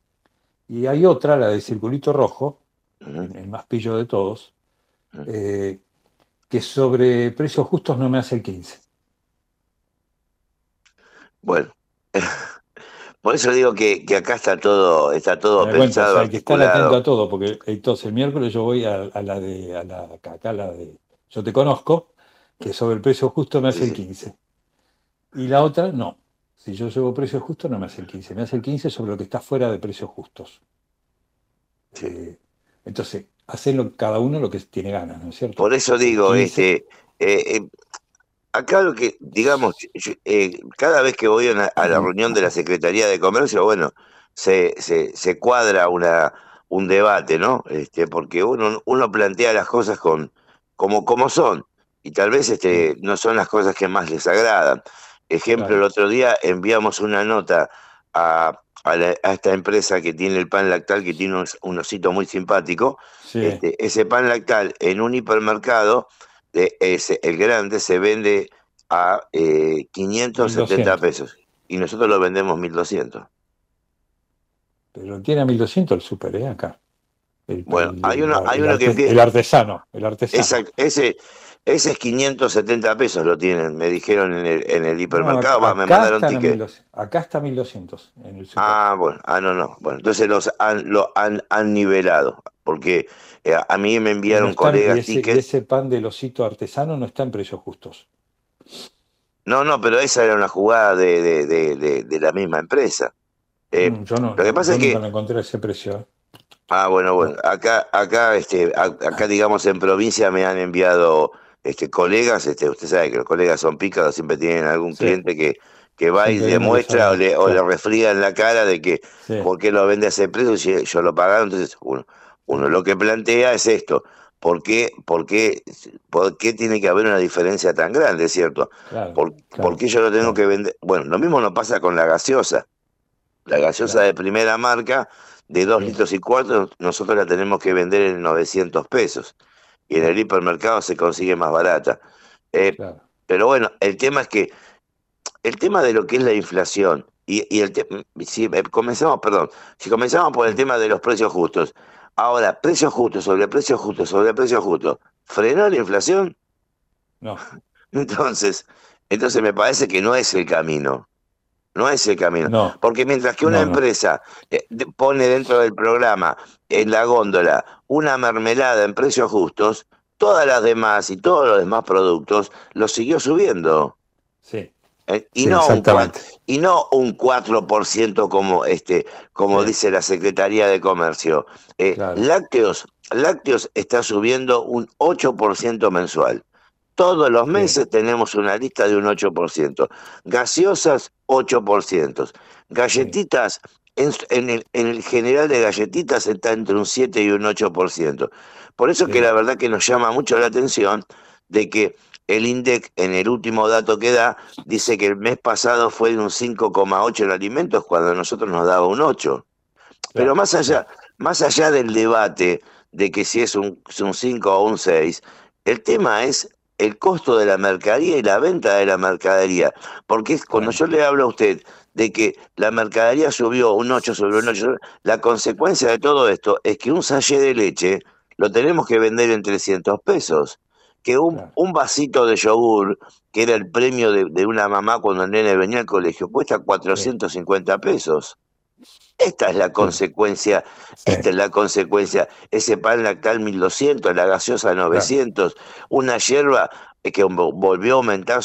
S15: Y hay otra, la de circulito rojo, el el más pillo de todos, eh, que sobre precios justos no me hace el 15.
S16: Bueno, *laughs* por eso digo que, que acá está todo, está todo
S15: Me cuenta, o
S16: pensado,
S15: sea, hay que estar atento a todo, porque entonces el miércoles yo voy a, a la de, a la, acá la de, yo te conozco, que sobre el precio justo me hace el 15. Y la otra, no. Si yo llevo precio justo, no me hace el 15. Me hace el 15 sobre lo que está fuera de precios justos. Eh, entonces, hacen cada uno lo que tiene ganas, ¿no es cierto?
S16: Por eso digo,
S15: 15.
S16: este, eh, eh, acá lo que, digamos, yo- eh, cada vez que voy a, una- a la reunión de la Secretaría de Comercio, bueno, se, se, se cuadra una, un debate, ¿no? Este, porque uno, uno plantea las cosas con, como, como son, y tal vez este, no son las cosas que más les agradan. Ejemplo, el otro día enviamos una nota a, a la- a esta empresa que tiene el pan lactal, que tiene un, un osito muy simpático.
S15: Sí.
S16: Este, ese pan lactal en un hipermercado, ese, el grande, se vende a eh, 570
S15: 1200.
S16: pesos y nosotros lo vendemos 1200.
S15: Pero tiene a 1200 el super, ¿eh? Acá. El,
S16: Bueno,
S15: el-
S16: hay uno,
S15: el
S16: hay uno que
S15: el artesano, el artesano.
S16: Exacto, ese, ese es 570 pesos lo tienen, me dijeron en el, en el hipermercado,
S15: No,
S16: va, me
S15: acá
S16: mandaron ticket.
S15: 1200, acá está 1200 en el super.
S16: Ah, bueno, ah, no, no. Bueno, entonces los han, lo han, han nivelado, porque eh, a mí me
S15: Y no
S16: enviaron
S15: están-
S16: colegas
S15: y ese, y
S16: tickets.
S15: ese pan del osito artesano no está en precios justos.
S16: No, no, pero esa era una jugada de, de, de, de- de la misma empresa. Eh,
S15: Mm, yo no,
S16: lo que pasa
S15: yo
S16: es que
S15: lo encontré ese precio. ¿eh?
S16: Ah, bueno, bueno. Acá, acá, este, acá, digamos, en provincia me han enviado este, colegas, este, usted sabe que los colegas son pícaros, siempre tienen algún
S15: Sí.
S16: cliente que, que va y
S15: Siempre
S16: le
S15: viene
S16: muestra o le, o le refriega en la cara de que
S15: Sí.
S16: por qué lo vende a ese precio si yo lo pagaron. Entonces, uno, uno lo que plantea es esto. ¿Por qué, por, qué, ¿Por qué tiene que haber una diferencia tan grande, cierto?
S15: Claro,
S16: ¿Por,
S15: claro,
S16: por qué yo lo tengo que vender? Bueno, lo mismo no pasa con la gaseosa. La gaseosa de primera marca, de 2 litros y cuarto, nosotros la tenemos que vender en 900 pesos. Y en el hipermercado se consigue más barata. Eh, Pero bueno, el tema es que, el tema de lo que es la inflación, y, y el si eh, comenzamos, perdón, si comenzamos por el tema de los precios justos, ahora, precios justos sobre precios justos sobre precios justos, ¿frenó la inflación?
S15: No. *laughs*
S16: Entonces, Entonces me parece que no es el camino. No es el camino. Porque mientras que una
S15: No, no.
S16: empresa eh, pone dentro del programa, en la góndola, una mermelada en precios justos, todas las demás y todos los demás productos los siguió subiendo.
S15: Sí.
S16: Eh, y,
S15: Sí,
S16: no un
S15: exactamente.
S16: cua- y no un 4% como, este, como dice la Secretaría de Comercio. Eh, lácteos, lácteos está subiendo un 8% mensual. Todos los meses tenemos una lista de un 8%. Gaseosas, 8%. Galletitas, en, en el, en el general de galletitas está entre un 7 y un 8%. Por eso que la verdad que nos llama mucho la atención de que el INDEC, en el último dato que da, dice que el mes pasado fue de un 5,8 en alimentos cuando a nosotros nos daba un 8. Pero más allá, más allá del debate de que si es un, es un 5 o un 6, el tema es el costo de la mercadería y la venta de la mercadería. Porque es cuando yo le hablo a usted de que la mercadería subió un 8 sobre un 8, la consecuencia de todo esto es que un sachet de leche lo tenemos que vender en 300 pesos. Que un, un vasito de yogur, que era el premio de, de una mamá cuando el nene venía al colegio, cuesta 450 pesos. Esta es la consecuencia, esta es la consecuencia. Ese pan lactal 1200, la gaseosa 900, una hierba que vo- volvió a aumentar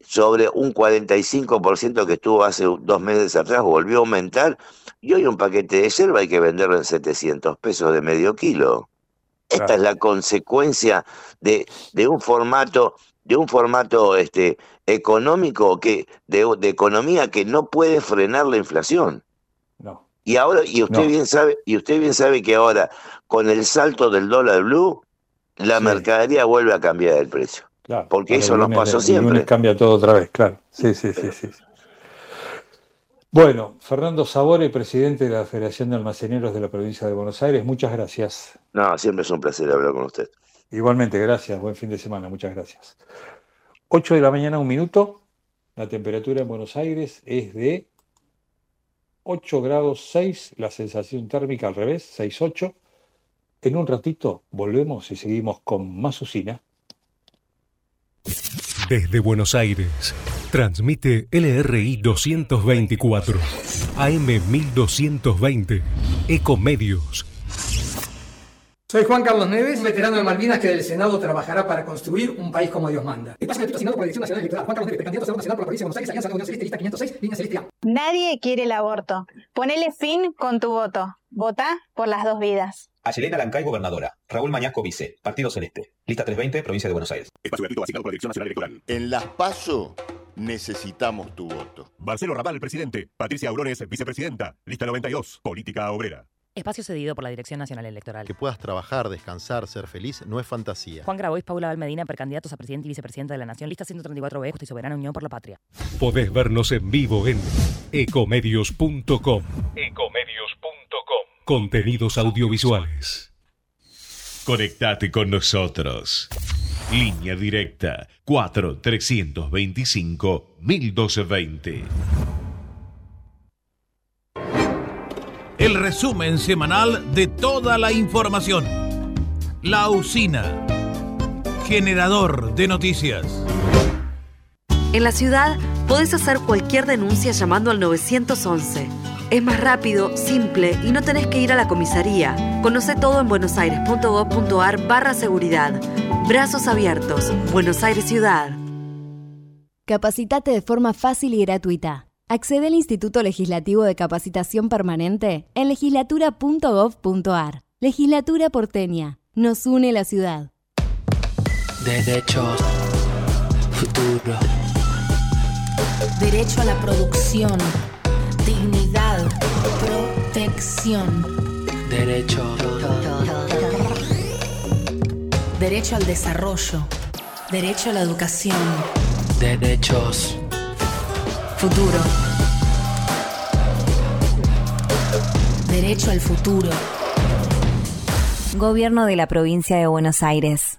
S16: sobre un 45% que estuvo hace dos meses atrás, volvió a aumentar. Y hoy un paquete de hierba hay que venderlo en 700 pesos de medio kilo. Esta es la consecuencia de, de un formato, de un formato este, económico que, de, de economía que no puede frenar la inflación. Y ahora, y usted
S15: No.
S16: bien sabe, y usted bien sabe que ahora, con el salto del dólar blue, la mercadería vuelve a cambiar el precio.
S15: Claro,
S16: Porque eso
S15: el
S16: nos pasó
S15: el
S16: siempre.
S15: lunes cambia todo otra vez, claro. Sí, sí, sí, sí. Bueno, Fernando Sabore, presidente de la Federación de Almaceneros de la provincia de Buenos Aires, muchas gracias.
S16: No, siempre es un placer hablar con usted.
S15: Igualmente, gracias. Buen fin de semana, muchas gracias. 8 de la mañana, un minuto. La temperatura en Buenos Aires es de 8 grados 6, la sensación térmica al revés, 6,8. En un ratito volvemos y seguimos con más usina.
S17: Desde Buenos Aires, transmite LRI 224, AM 1220, Ecomedios.
S18: Soy Juan Carlos Neves, un veterano de Malvinas que del Senado trabajará para construir un país como Dios manda. Espacio gratuito asignado por la Dirección Nacional Electoral. Juan Carlos Neves, precandidato a Senado Nacional por la provincia de Buenos Aires, Alianza de la Unión Celeste, lista 506, línea celeste A.
S19: Nadie quiere el aborto. Ponele fin con tu voto. Vota por las dos vidas.
S20: Ayelena Lancay, gobernadora. Raúl Mañasco, vice. Partido Celeste. Lista 320, provincia de Buenos Aires.
S21: Espacio gratuito asignado por la Dirección Nacional Electoral. En las PASO necesitamos tu voto.
S22: Marcelo Raval, presidente. Patricia Aurones, vicepresidenta. Lista 92, política obrera.
S23: Espacio cedido por la Dirección Nacional Electoral.
S24: Que puedas trabajar, descansar, ser feliz, no es fantasía.
S23: Juan Grabois, Paula Valmedina, precandidatos a presidente y vicepresidenta de la Nación. Lista 134B, Justa y Soberana Unión por la Patria.
S17: Podés vernos en vivo en ecomedios.com.
S1: Ecomedios.com.
S17: Contenidos audiovisuales.
S1: Conectate con nosotros. Línea directa 4 325 1220.
S12: El resumen semanal de toda la información. La usina. Generador de noticias.
S4: En la ciudad podés hacer cualquier denuncia llamando al 911. Es más rápido, simple y no tenés que ir a la comisaría. Conoce todo en buenosaires.gov.ar barra seguridad. Brazos abiertos. Buenos Aires Ciudad.
S25: Capacitate de forma fácil y gratuita. Accede al Instituto Legislativo de Capacitación Permanente en legislatura.gov.ar. Legislatura porteña. Nos une la ciudad.
S11: Derechos. Futuro.
S9: Derecho a la producción. Dignidad. Protección.
S11: Derechos.
S9: Derecho al desarrollo. Derecho a la educación.
S11: Derechos.
S9: Futuro. Derecho al futuro.
S26: Gobierno de la provincia de Buenos Aires.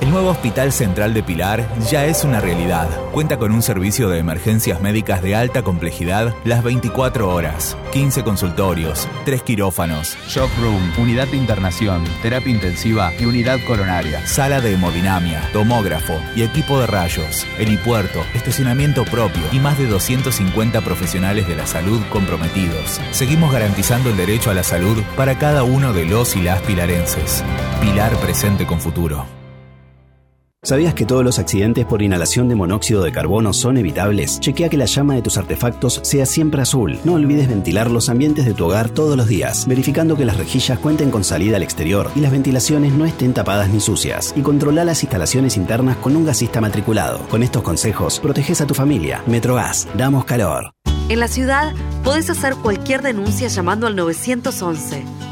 S5: El nuevo Hospital Central de Pilar ya es una realidad. Cuenta con un servicio de emergencias médicas de alta complejidad las 24 horas, 15 consultorios, 3 quirófanos,
S27: shock room, unidad de internación, terapia intensiva y unidad coronaria,
S5: sala de hemodinamia, tomógrafo y equipo de rayos, helipuerto, estacionamiento propio y más de 250 profesionales de la salud comprometidos. Seguimos garantizando el derecho a la salud para cada uno de los y las pilarenses. Pilar presente con futuro.
S7: ¿Sabías que todos los accidentes por inhalación de monóxido de carbono son evitables? Chequea que la llama de tus artefactos sea siempre azul. No olvides ventilar los ambientes de tu hogar todos los días, verificando que las rejillas cuenten con salida al exterior y las ventilaciones no estén tapadas ni sucias. Y controla las instalaciones internas con un gasista matriculado. Con estos consejos, proteges a tu familia. Metrogas, damos calor.
S4: En la ciudad, podés hacer cualquier denuncia llamando al 911.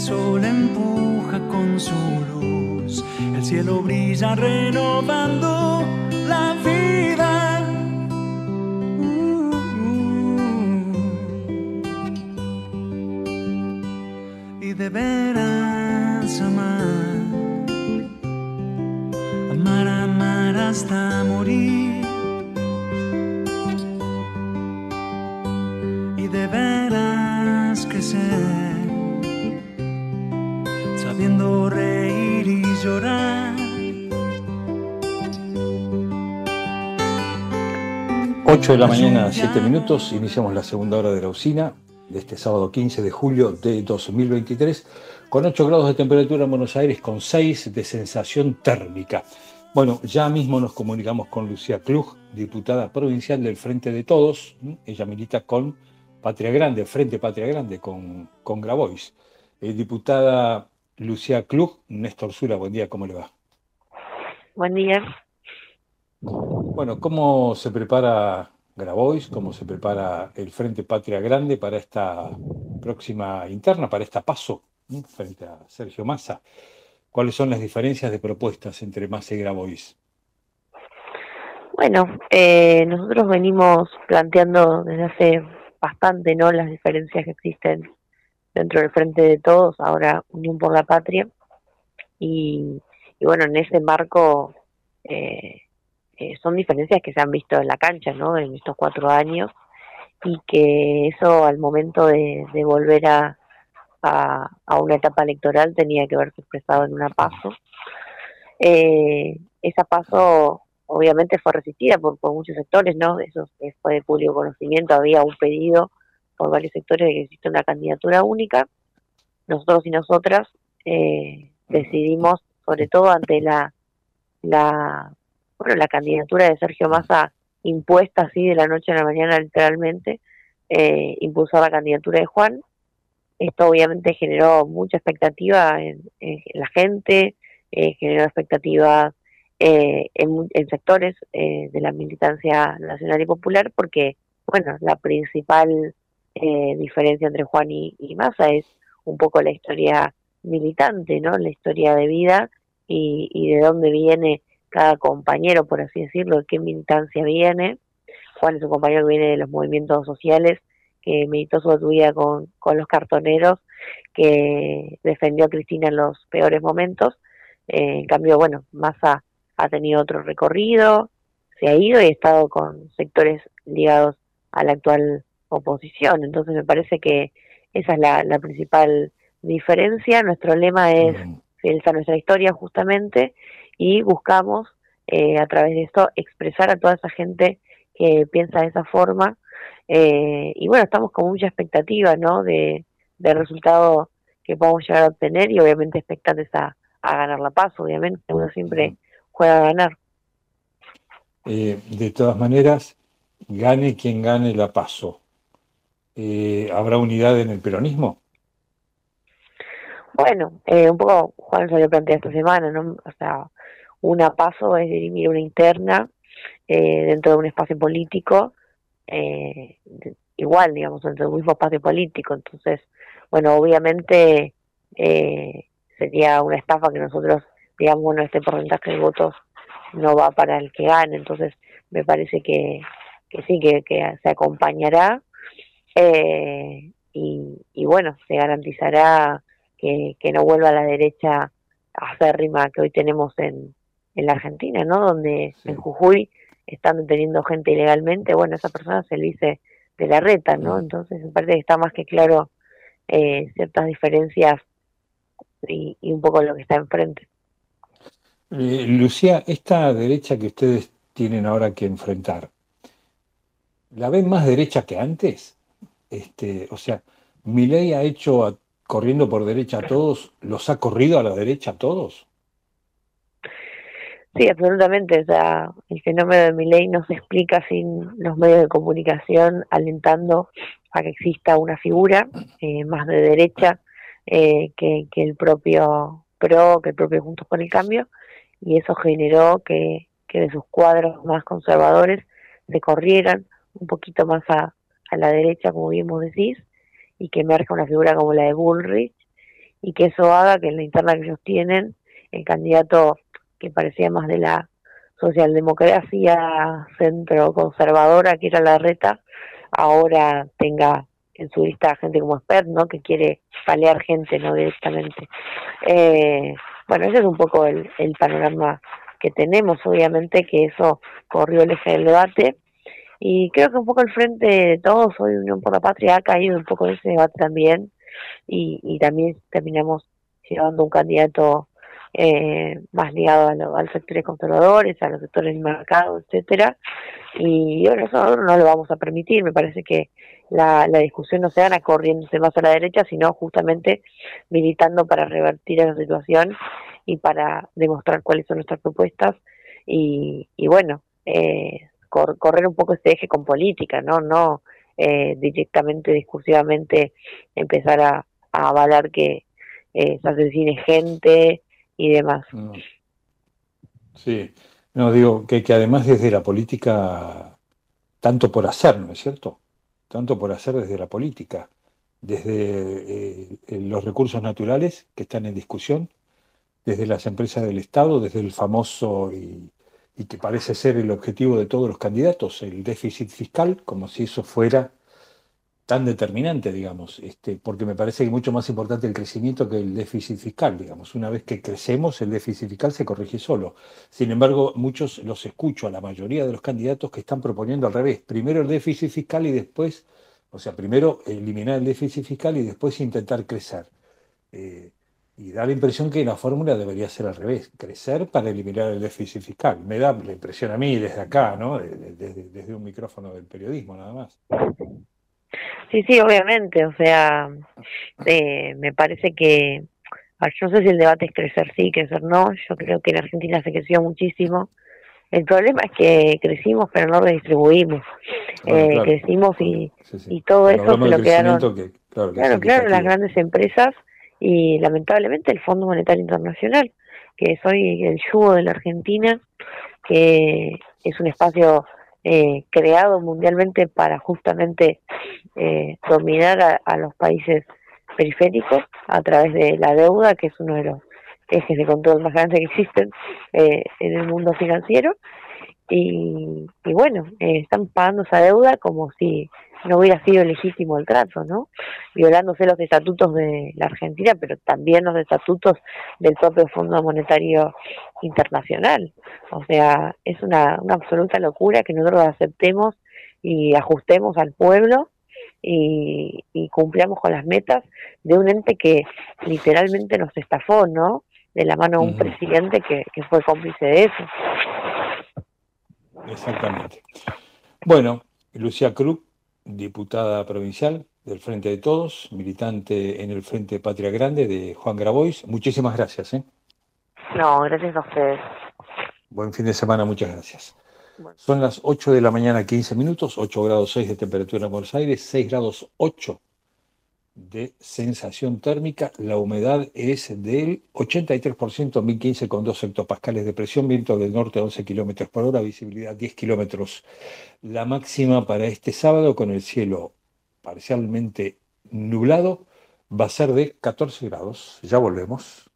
S28: Sol empuja con su luz el cielo brilla renovando la vida.
S15: 8 de la mañana, 7 minutos, iniciamos la segunda hora de la usina de este sábado 15 de julio de 2023, con 8 grados de temperatura en Buenos Aires, con 6 de sensación térmica. Bueno, ya mismo nos comunicamos con Lucía Klug, diputada provincial del Frente de Todos. Ella milita con Patria Grande, Frente Patria Grande, con, con Grabois. Eh, diputada Lucía Klug, Néstor Sura, buen día, ¿cómo le va?
S29: Buen día.
S15: Bueno, ¿cómo se prepara Grabois? ¿Cómo se prepara el Frente Patria Grande para esta próxima interna, para esta paso frente a Sergio Massa? ¿Cuáles son las diferencias de propuestas entre Massa y Grabois?
S29: Bueno, eh, nosotros venimos planteando desde hace bastante no las diferencias que existen dentro del Frente de Todos, ahora Unión por la Patria. Y, y bueno, en ese marco eh, eh, son diferencias que se han visto en la cancha, ¿no? En estos cuatro años y que eso al momento de, volver a, a, una etapa electoral tenía que verse expresado en una paso. Eh, esa paso obviamente fue resistida por, por muchos sectores, ¿no? Eso fue de público conocimiento, había un pedido por varios sectores de que existe una candidatura única. Nosotros y nosotras eh, decidimos, sobre todo ante la, la bueno, la candidatura de Sergio Massa impuesta así de la noche a la mañana literalmente, eh, impulsar la candidatura de Juan. Esto obviamente generó mucha expectativa en, la gente, eh, generó expectativas eh, en, sectores eh, de la militancia nacional y popular, porque, bueno, la principal eh, diferencia entre Juan y, y Massa es un poco la historia militante, ¿no? La historia de vida y, y de dónde viene cada compañero, por así decirlo, de qué militancia viene. Juan es un compañero que viene de los movimientos sociales, que militó su vida con, con los cartoneros, que defendió a Cristina en los peores momentos. en cambio, bueno, Massa ha tenido otro recorrido, se ha ido y ha estado con sectores ligados a la actual oposición. Entonces me parece que esa es la, principal diferencia. Nuestro lema es fieles a nuestra historia justamente y buscamos eh, a través de esto expresar a toda esa gente que piensa de esa forma. Eh, y bueno, estamos con mucha expectativa ¿no? de, del resultado que podamos llegar a obtener y obviamente expectantes a, a ganar la paz, obviamente. Uno siempre pueda ganar.
S15: Eh, de todas maneras, gane quien gane la paso. Eh, ¿Habrá unidad en el peronismo?
S29: Bueno, eh, un poco Juan se lo plantea esta semana, ¿no? O sea, una paso es dirimir una interna dentro de un espacio político, igual, digamos, dentro del mismo espacio político. Entonces, bueno, obviamente sería una estafa que nosotros digamos, bueno, este porcentaje de votos no va para el que gane, entonces me parece que, que sí, que, que se acompañará eh, y, bueno, se garantizará que, que no vuelva a la derecha acérrima que hoy tenemos en, en la Argentina, ¿no? Donde en Jujuy están deteniendo gente ilegalmente, bueno, esa persona se le dice de la reta, ¿no? Entonces parece que está más que claro eh, ciertas diferencias y, y un poco lo que está enfrente.
S15: Eh, Lucía, esta derecha que ustedes tienen ahora que enfrentar, ¿la ven más derecha que antes? Este, o sea, ¿Milei ha hecho corriendo por derecha a todos, los ha corrido a la derecha a todos?
S29: Sí, absolutamente. O el fenómeno de Milei no se explica sin los medios de comunicación alentando a que exista una figura eh, más de derecha eh, que, el propio PRO, que el propio Juntos por el Cambio, y eso generó que, que de sus cuadros más conservadores se corrieran un poquito más a, a la derecha, como bien vos decís, y que emerja una figura como la de Bullrich, y que eso haga que en la interna que ellos tienen, el candidato que parecía más de la socialdemocracia centro conservadora, que era la reta, ahora tenga en su lista gente como Spert, ¿no? Que quiere palear gente, ¿no? Directamente. Eh, bueno, ese es un poco el, panorama que tenemos, obviamente que eso corrió el eje del debate y creo que un poco el frente de todos, hoy Unión por la Patria ha caído un poco de ese debate también y, también terminamos llevando un candidato eh, más ligado a, los sectores conservadores, a los sectores del mercado, etcétera. Y bueno, eso no lo vamos a permitir, me parece que la, la discusión no se gana corriéndose más a la derecha, sino justamente militando para revertir esa situación y para demostrar cuáles son nuestras propuestas y, y bueno, eh, correr un poco ese eje con política, no no eh, directamente, discursivamente empezar a, avalar que eh, se asesine gente y demás.
S15: Sí, no digo que, que además desde la política, tanto por hacer, ¿no es cierto? tanto por hacer desde la política, desde eh, los recursos naturales que están en discusión, desde las empresas del Estado, desde el famoso y, y que parece ser el objetivo de todos los candidatos, el déficit fiscal, como si eso fuera tan determinante, digamos, este, porque me parece que mucho más importante el crecimiento que el déficit fiscal, digamos. Una vez que crecemos, el déficit fiscal se corrige solo. Sin embargo, muchos los escucho, a la mayoría de los candidatos que están proponiendo al revés, primero el déficit fiscal y después, o sea, primero eliminar el déficit fiscal y después intentar crecer. Eh, y da la impresión que la fórmula debería ser al revés, crecer para eliminar el déficit fiscal. Me da la impresión a mí desde acá, ¿no? Desde, desde un micrófono del periodismo nada más.
S29: Sí, sí, obviamente, o sea, eh, me parece que, yo no sé si el debate es crecer sí, crecer no, yo creo que en Argentina se creció muchísimo El problema es que crecimos pero no redistribuimos.
S15: Bueno,
S29: Eh,
S15: claro.
S29: Crecimos y,
S15: Sí, sí.
S29: y todo eso se lo quedaron.
S15: que, claro, que
S29: Claro, claro, las grandes empresas y lamentablemente el Fondo Monetario Internacional, que es hoy el yugo de la Argentina, que es un espacio eh, creado mundialmente para justamente eh, dominar a, a los países periféricos a través de la deuda, que es uno de los ejes de control más grandes que existen eh, en el mundo financiero. Y, y bueno, eh, están pagando esa deuda como si no hubiera sido legítimo el trato, ¿no? Violándose los estatutos de la Argentina, pero también los estatutos del propio Fondo Monetario Internacional. O sea, es una, una absoluta locura que nosotros aceptemos y ajustemos al pueblo y, y cumplamos con las metas de un ente que literalmente nos estafó, ¿no? De la mano de un presidente que, que fue cómplice de eso.
S15: Exactamente. Bueno, Lucía Cruz, diputada provincial del Frente de Todos, militante en el Frente Patria Grande de Juan Grabois. Muchísimas gracias. ¿eh?
S29: No, gracias a ustedes.
S15: Buen fin de semana, muchas gracias. Son las 8 de la mañana, 15 minutos, 8 grados 6 de temperatura en Buenos Aires, 6 grados 8 de sensación térmica. La humedad es del 83%, 1015,2 hectopascales de presión, viento del norte a 11 kilómetros por hora, visibilidad 10 kilómetros. La máxima para este sábado, con el cielo parcialmente nublado, va a ser de 14 grados. Ya volvemos.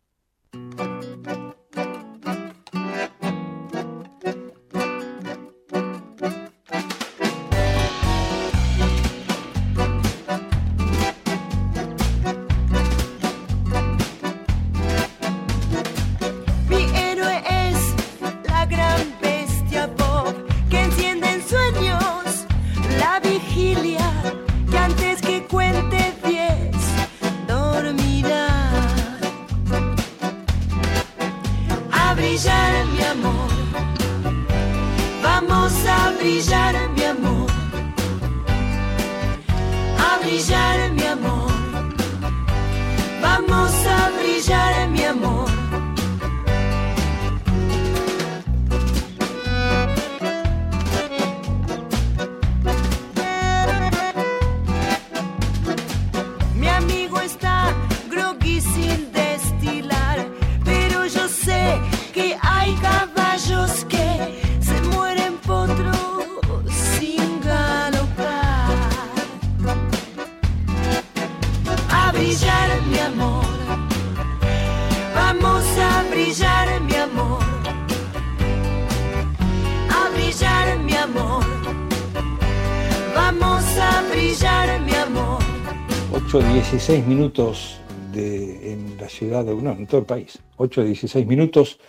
S15: 16 minutos de, en la ciudad de, no, en todo el país, 8, 16 minutos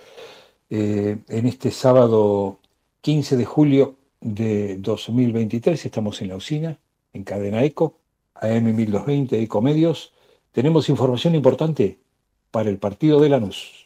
S15: eh, en este sábado 15 de julio de 2023, estamos en la usina, en Cadena Eco, AM 1220, Eco Medios. Tenemos información importante para el partido de Lanús.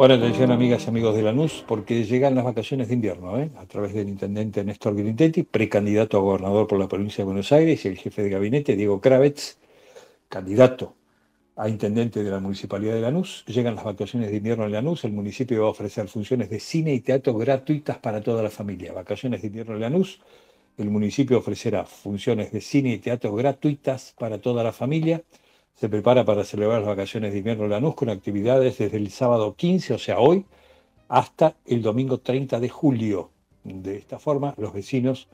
S15: Bueno, atención amigas y amigos de Lanús, porque llegan las vacaciones de invierno, ¿eh? a través del intendente Néstor Grintetti, precandidato a gobernador por la provincia de Buenos Aires, y el jefe de gabinete, Diego Kravets, candidato a intendente de la municipalidad de Lanús. Llegan las vacaciones de invierno en Lanús, el municipio va a ofrecer funciones de cine y teatro gratuitas para toda la familia. Vacaciones de invierno en Lanús, el municipio ofrecerá funciones de cine y teatro gratuitas para toda la familia se prepara para celebrar las vacaciones de invierno en Lanús con actividades desde el sábado 15, o sea, hoy, hasta el domingo 30 de julio. De esta forma, los vecinos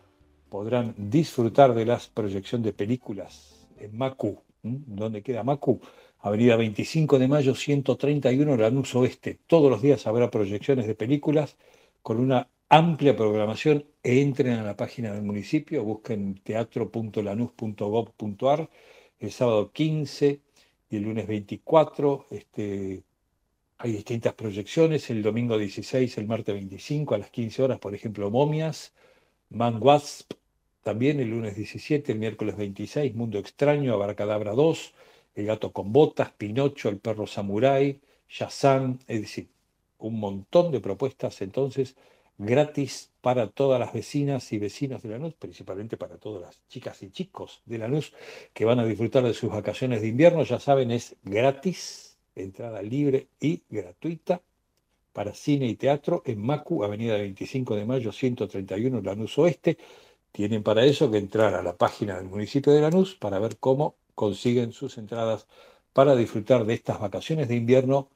S15: podrán disfrutar de la proyección de películas en Macu. ¿Dónde queda Macu? Avenida 25 de Mayo, 131, Lanús Oeste. Todos los días habrá proyecciones de películas con una amplia programación. Entren a la página del municipio, busquen teatro.lanús.gov.ar el sábado 15 y el lunes 24, este, Hay distintas proyecciones, el domingo 16, el martes 25, a las 15 horas, por ejemplo, Momias, Man también el lunes 17, el miércoles 26, Mundo Extraño, Abarcadabra 2, El Gato con Botas, Pinocho, El Perro Samurai, Shazam, es decir, un montón de propuestas entonces gratis para todas las vecinas y vecinos de Lanús, principalmente para todas las chicas y chicos de Lanús que van a disfrutar de sus vacaciones de invierno. Ya saben, es gratis, entrada libre y gratuita para cine y teatro en Macu, Avenida 25 de Mayo, 131, Lanús Oeste. Tienen para eso que entrar a la página del municipio de Lanús para ver cómo consiguen sus entradas para disfrutar de estas vacaciones de invierno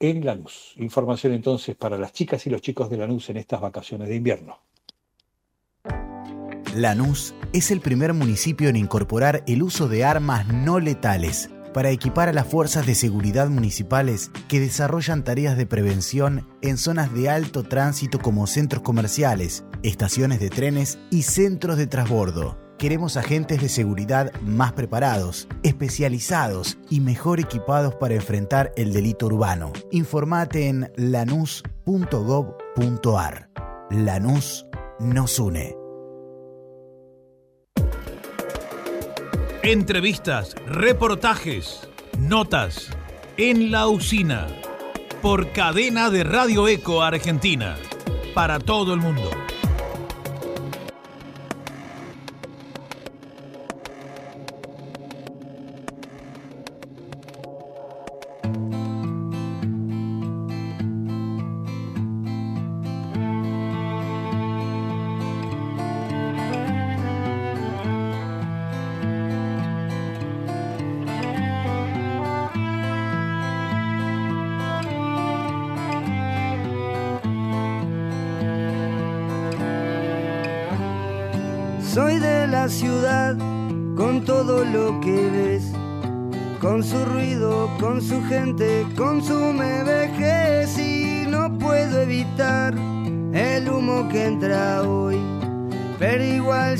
S15: en Lanús. Información entonces para las chicas y los chicos de Lanús en estas vacaciones de invierno.
S3: Lanús es el primer municipio en incorporar el uso de armas no letales para equipar a las fuerzas de seguridad municipales que desarrollan tareas de prevención en zonas de alto tránsito como centros comerciales, estaciones de trenes y centros de transbordo. Queremos agentes de seguridad más preparados, especializados y mejor equipados para enfrentar el delito urbano. Informate en lanús.gov.ar. Lanús nos une.
S12: Entrevistas, reportajes, notas en la usina por cadena de Radio Eco Argentina para todo el mundo.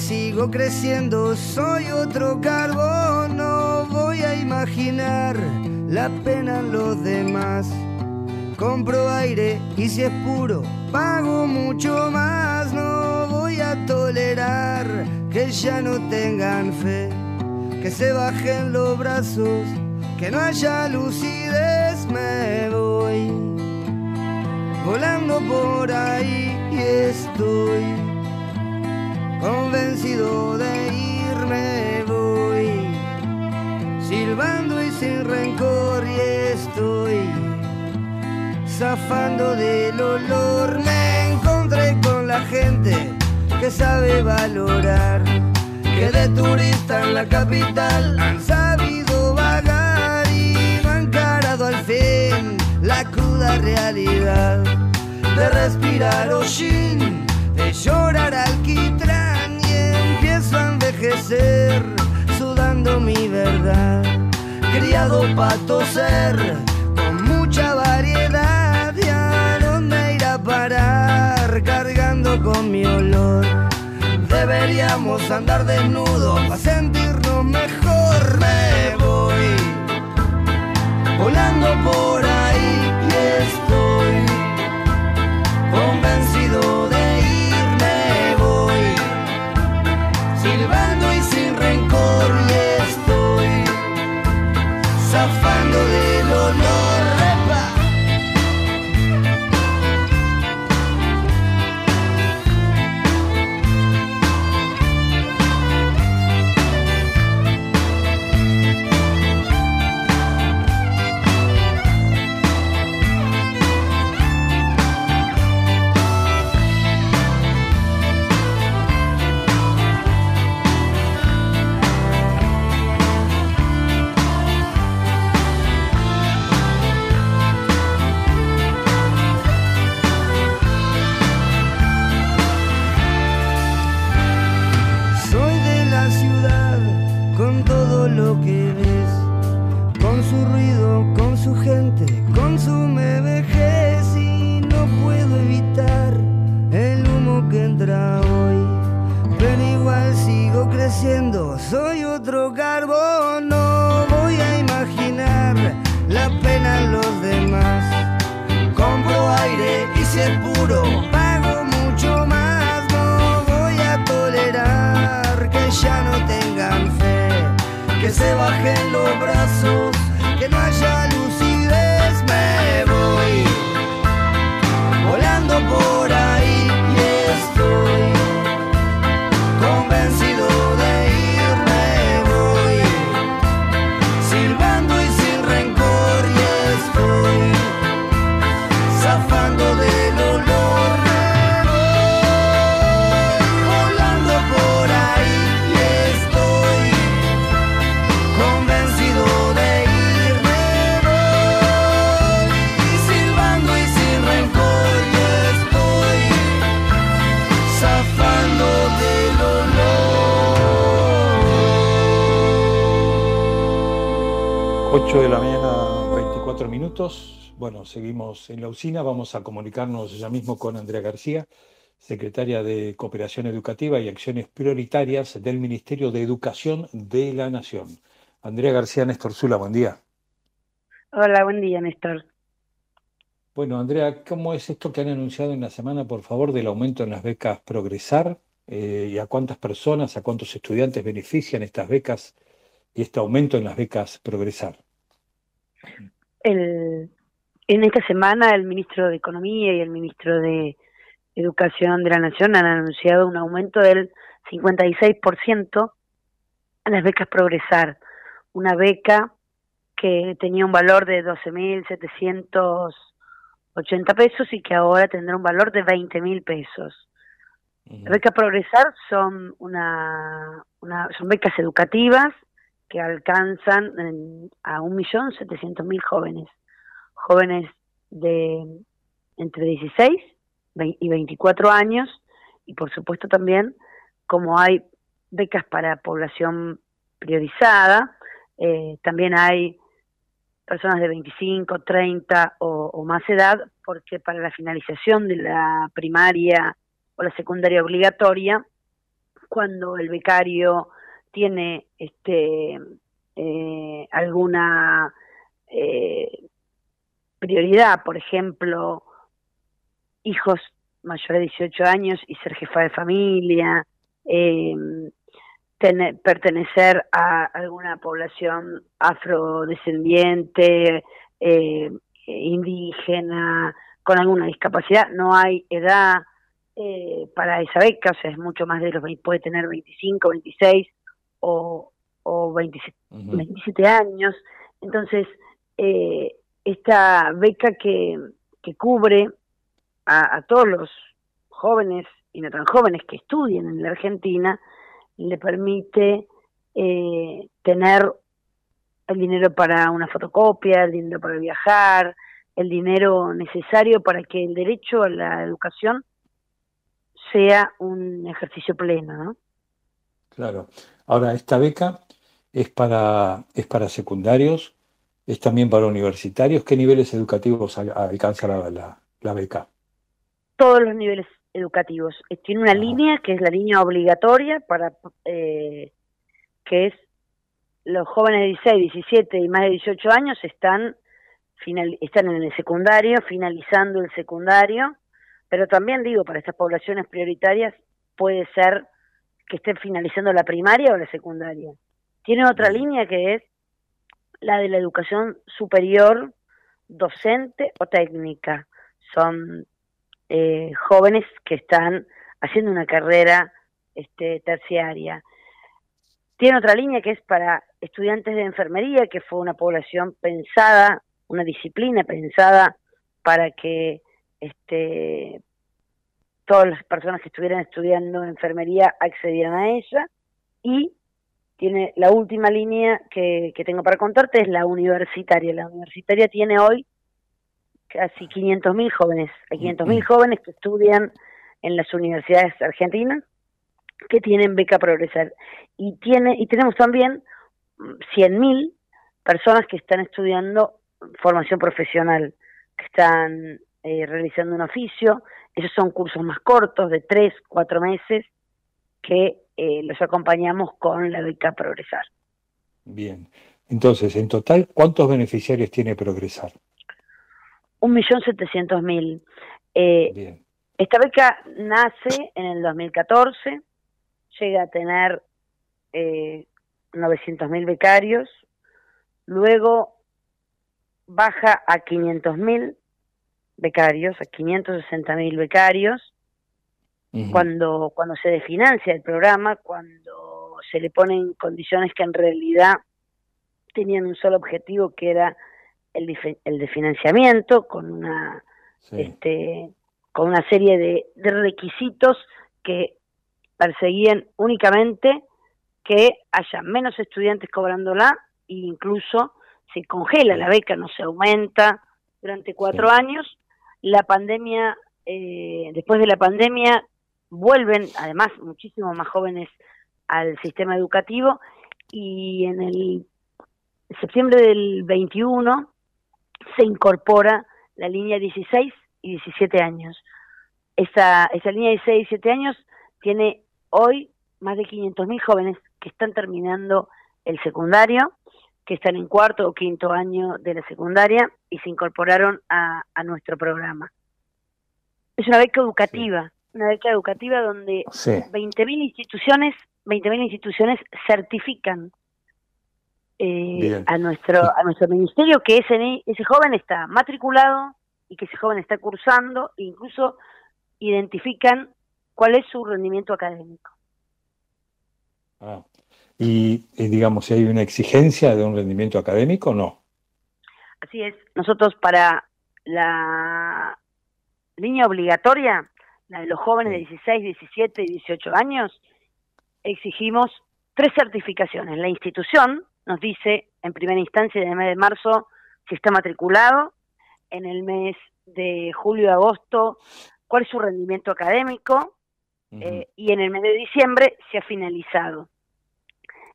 S13: Sigo creciendo, soy otro carbón, no voy a imaginar la pena en los demás. Compro aire y si es puro, pago mucho más, no voy a tolerar que ya no tengan fe, que se bajen los brazos, que no haya lucidez, me voy. Volando por ahí y estoy convencido de irme voy silbando y sin rencor y estoy zafando del olor. Me encontré con la gente que sabe valorar, que de turista en la capital han sabido vagar y no han encarado al fin la cruda realidad de respirar hollín, de llorar alquitrán envejecer sudando mi verdad, criado para toser con mucha variedad y a dónde ir a parar cargando con mi olor. Deberíamos andar desnudos para sentirnos mejor. Me voy volando por zafando del olor.
S15: 8 de la mañana, 24 minutos. Bueno, seguimos en la usina. Vamos a comunicarnos ya mismo con Andrea García, secretaria de Cooperación Educativa y Acciones Prioritarias del Ministerio de Educación de la Nación. Andrea García, Néstor Zula, buen día.
S30: Hola, buen día, Néstor.
S15: Bueno, Andrea, ¿cómo es esto que han anunciado en la semana, por favor, del aumento en las becas Progresar? Eh, ¿Y a cuántas personas, a cuántos estudiantes benefician estas becas y este aumento en las becas Progresar?
S30: El, en esta semana el ministro de Economía y el ministro de Educación de la Nación han anunciado un aumento del 56% en las becas Progresar. Una beca que tenía un valor de 12.780 pesos y que ahora tendrá un valor de 20.000 pesos. Las becas Progresar son una, una son becas educativas que alcanzan en- a 1.700.000 jóvenes, jóvenes de entre 16 ve- y 24 años y por supuesto también como hay becas para población priorizada, eh, también hay personas de 25, 30 o, o más edad, porque para la finalización de la primaria o la secundaria obligatoria, cuando el becario tiene este eh, alguna eh, prioridad, por ejemplo, hijos mayores de 18 años y ser jefa de familia, eh, pertenecer a alguna población afrodescendiente, eh, indígena, con alguna discapacidad, no hay edad eh, para esa beca, o sea, es mucho más de los 20, puede tener 25, 26 o, o 27, 27 años. Entonces, eh, esta beca que, que cubre a, a todos los jóvenes y no tan jóvenes que estudian en la Argentina, le permite eh, tener el dinero para una fotocopia, el dinero para viajar, el dinero necesario para que el derecho a la educación sea un ejercicio pleno, ¿no?
S15: Claro. Ahora, esta beca es para, es para secundarios, es también para universitarios. ¿Qué niveles educativos al- alcanza la, la- la beca?
S30: Todos los niveles educativos. Eh, Tiene una línea que es la línea obligatoria para eh, que es los jóvenes de 16, 17 y más de 18 años están final, están en el secundario, finalizando el secundario, pero también digo, para estas poblaciones prioritarias puede ser que estén finalizando la primaria o la secundaria. Tiene otra línea que es la de la educación superior, docente o técnica. Son eh, jóvenes que están haciendo una carrera este, terciaria. Tiene otra línea que es para estudiantes de enfermería, que fue una población pensada, una disciplina pensada para que este, todas las personas que estuvieran estudiando enfermería accedieran a ella. Y tiene la última línea que, que tengo para contarte es la universitaria. La universitaria tiene hoy casi 500.000 jóvenes, hay 500.000 jóvenes que estudian en las universidades argentinas que tienen beca progresar y tiene y tenemos también mm, 100.000 personas que están estudiando formación profesional, que están eh, realizando un oficio, esos son cursos más cortos de 3, 4 meses que eh, los acompañamos con la beca progresar.
S15: Bien. Entonces, en total, ¿cuántos beneficiarios tiene Progresar?
S30: 1.700.000. Eh, esta beca nace en el 2014, llega a tener eh, 900.000 becarios, luego baja a 500.000 becarios, a 560.000 becarios, cuando, cuando se desfinancia el programa, cuando se le ponen condiciones que en realidad tenían un solo objetivo que era el, de financiamiento con una este con una serie de, de requisitos que perseguían únicamente que haya menos estudiantes cobrándola e incluso se congela la beca, no se aumenta durante cuatro años. La pandemia, eh, después de la pandemia, vuelven además muchísimos más jóvenes al sistema educativo y en el septiembre del 21 se incorpora la línea 16 y 17 años. Esa, esa línea de 16 y 17 años tiene hoy más de 500.000 jóvenes que están terminando el secundario, que están en cuarto o quinto año de la secundaria y se incorporaron a, nuestro programa. Es una beca educativa, una beca educativa donde 20.000 instituciones, 20.000 instituciones certifican eh, a nuestro a nuestro ministerio que ese ese joven está matriculado y que ese joven está cursando e incluso identifican cuál es su rendimiento académico.
S15: Ah. Y, digamos, si hay una exigencia de un rendimiento académico, no.
S30: Así es. Nosotros para la línea obligatoria, la de los jóvenes de 16, 17 y 18 años, exigimos tres certificaciones. La institución nos dice en primera instancia en el mes de marzo si está matriculado, en el mes de julio y agosto cuál es su rendimiento académico eh, y en el mes de diciembre se ha finalizado.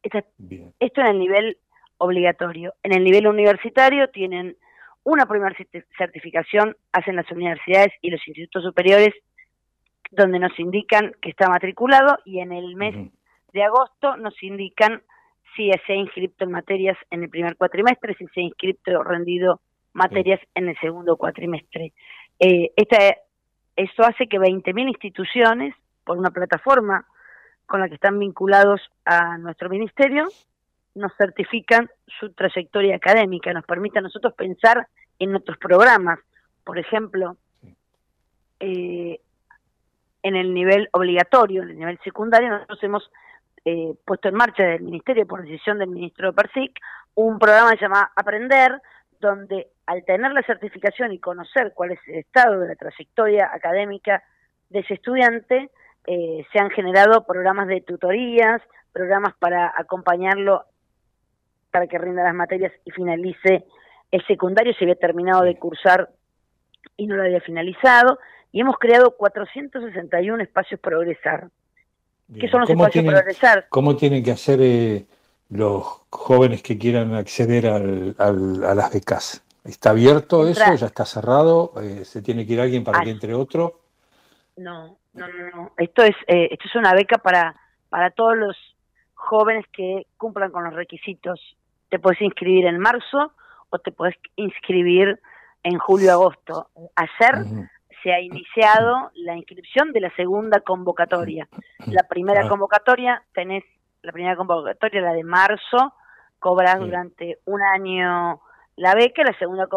S30: Esto en el nivel obligatorio. En el nivel universitario tienen una primera certificación, hacen las universidades y los institutos superiores, donde nos indican que está matriculado y en el mes de agosto nos indican si se ha inscrito en materias en el primer cuatrimestre, si se ha inscrito o rendido materias en el segundo cuatrimestre. Eh, esta, esto hace que 20.000 instituciones por una plataforma con la que están vinculados a nuestro ministerio, nos certifican su trayectoria académica, nos permite a nosotros pensar en nuestros programas. Por ejemplo, eh, en el nivel obligatorio, en el nivel secundario, nosotros hemos eh, puesto en marcha del Ministerio, por decisión del ministro de Persic, un programa que se llama Aprender, donde al tener la certificación y conocer cuál es el estado de la trayectoria académica de ese estudiante, eh, se han generado programas de tutorías, programas para acompañarlo para que rinda las materias y finalice el secundario, se había terminado de cursar y no lo había finalizado, y hemos creado 461 espacios progresar. ¿Qué son los espacios progresar?
S15: ¿Cómo tienen que hacer eh, los jóvenes que quieran acceder al, a las becas? ¿Está abierto eso? ¿Ya está cerrado? Eh, ¿Se tiene que ir alguien para que entre otro?
S30: No, no, no, no. Esto es, eh, esto es una beca para, para todos los jóvenes que cumplan con los requisitos. Te puedes inscribir en marzo o te puedes inscribir en julio-agosto. Ayer se ha iniciado la inscripción de la segunda convocatoria. La primera ah. convocatoria, tenés la primera convocatoria, la de marzo, cobras durante un año la beca, la segunda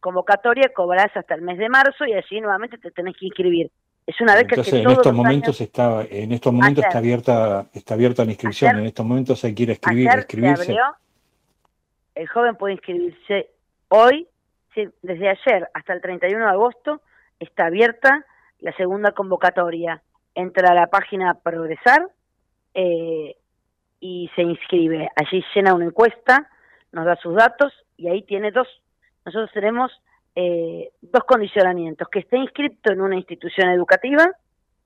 S30: convocatoria cobras hasta el mes de marzo y así nuevamente te tenés que inscribir. Es una beca
S15: Entonces, en estos momentos está en estos momentos está abierta está abierta la inscripción, en estos momentos se quiere escribir, inscribirse.
S30: el joven puede inscribirse hoy, desde ayer hasta el 31 de agosto está abierta la segunda convocatoria. Entra a la página Progresar eh, y se inscribe. Allí llena una encuesta, nos da sus datos y ahí tiene dos. Nosotros tenemos eh, dos condicionamientos, que esté inscrito en una institución educativa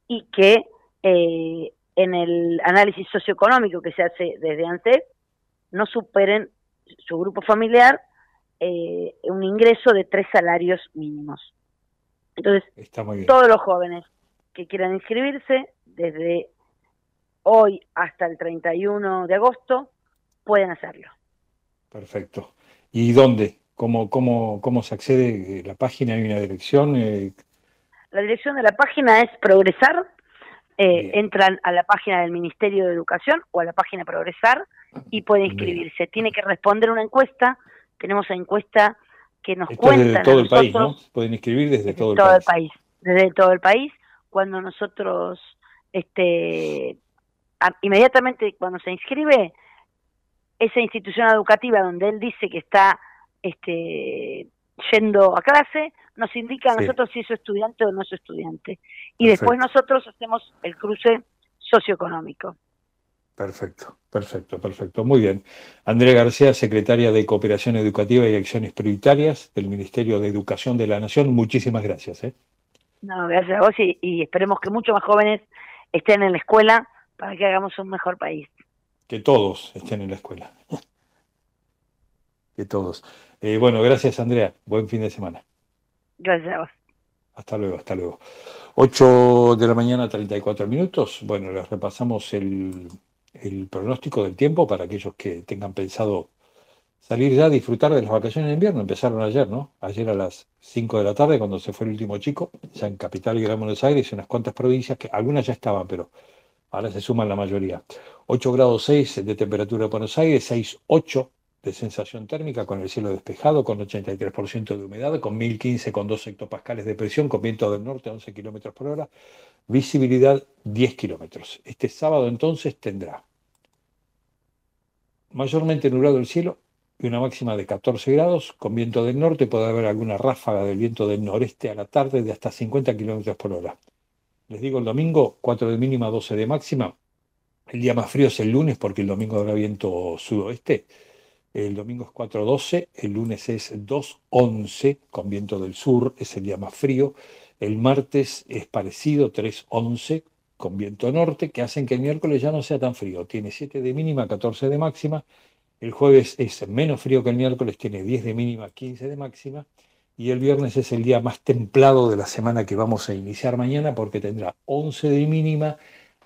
S30: y que eh, en el análisis socioeconómico que se hace desde ANSES no superen su grupo familiar eh, un ingreso de tres salarios mínimos. Entonces, todos los jóvenes que quieran inscribirse desde hoy hasta el 31 de agosto pueden hacerlo.
S15: Perfecto. ¿Y dónde? ¿Cómo, cómo, cómo se accede? ¿La página hay una dirección? Eh,
S30: La dirección de la página es Progresar. Eh, entran a la página del Ministerio de Educación o a la página Progresar y puede inscribirse. Tiene que responder una encuesta. Tenemos una encuesta que nos
S15: Esto es
S30: cuenta
S15: desde todo el país, ¿no? Pueden inscribir desde, todo,
S30: todo
S15: el
S30: el país, desde todo el país. Cuando nosotros, este, a- inmediatamente cuando se inscribe, esa institución educativa donde él dice que está este, yendo a clase, nos indica a
S15: Sí.
S30: nosotros si es estudiante o no es estudiante. Y
S15: Perfecto.
S30: después nosotros hacemos el cruce socioeconómico.
S15: Perfecto, perfecto, perfecto. Muy bien. Andrea García, secretaria de Cooperación Educativa y Acciones Prioritarias del Ministerio de Educación de la Nación, muchísimas gracias. ¿eh?
S30: No, gracias a vos y, y esperemos que muchos más jóvenes estén en la escuela para que hagamos un mejor país.
S15: Que todos estén en la escuela. *laughs* Que todos. Eh, bueno, gracias Andrea. Buen fin de semana.
S30: Gracias a vos.
S15: Hasta luego, hasta luego. 8 de la mañana, 34 minutos. Bueno, les repasamos el, el pronóstico del tiempo para aquellos que tengan pensado salir ya a disfrutar de las vacaciones de invierno. Empezaron ayer, ¿no? Ayer a las 5 de la tarde, cuando se fue el último chico, ya en Capital y Gran Buenos Aires, y unas cuantas provincias, que algunas ya estaban, pero ahora se suman la mayoría. 8 grados 6 de temperatura en Buenos Aires, 6, 8 de sensación térmica, con el cielo despejado, con 83% de humedad, con 1015 con 2 hectopascales de presión, con viento del norte a 11 kilómetros por hora, visibilidad 10 kilómetros. Este sábado entonces tendrá mayormente nublado el cielo y una máxima de 14 grados, con viento del norte, puede haber alguna ráfaga del viento del noreste a la tarde de hasta 50 kilómetros por hora. Les digo el domingo, 4 de mínima, 12 de máxima. El día más frío es el lunes porque el domingo habrá viento sudoeste. El domingo es 4.12, el lunes es 2.11 con viento del sur, es el día más frío. El martes es parecido, 3.11 con viento norte, que hacen que el miércoles ya no sea tan frío. Tiene 7 de mínima, 14 de máxima. El jueves es menos frío que el miércoles, tiene 10 de mínima, 15 de máxima. Y el viernes es el día más templado de la semana que vamos a iniciar mañana porque tendrá 11 de mínima,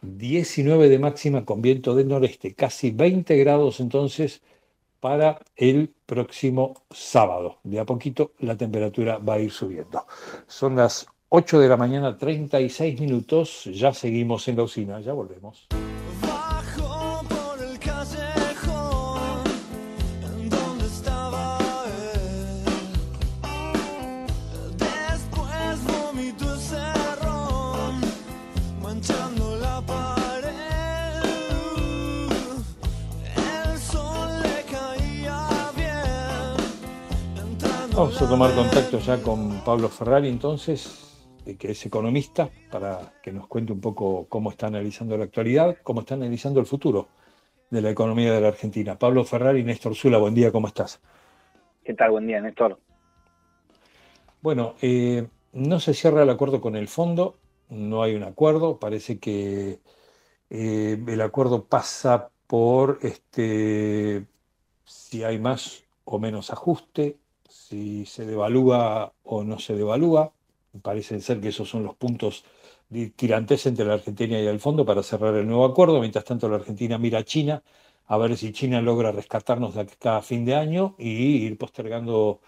S15: 19 de máxima con viento del noreste, casi 20 grados entonces para el próximo sábado. De a poquito la temperatura va a ir subiendo. Son las 8 de la mañana, 36 minutos. Ya seguimos en la usina, ya volvemos. Vamos a tomar contacto ya con Pablo Ferrari entonces, que es economista, para que nos cuente un poco cómo está analizando la actualidad, cómo está analizando el futuro de la economía de la Argentina. Pablo Ferrari, Néstor Zula, buen día, ¿cómo estás?
S31: ¿Qué tal? Buen día, Néstor.
S15: Bueno, eh, no se cierra el acuerdo con el fondo, no hay un acuerdo, parece que eh, el acuerdo pasa por este, si hay más o menos ajuste, si se devalúa o no se devalúa. Parecen ser que esos son los puntos de tirantes entre la Argentina y el fondo para cerrar el nuevo acuerdo. Mientras tanto, la Argentina mira a China a ver si China logra rescatarnos de acá a fin de año y ir postergando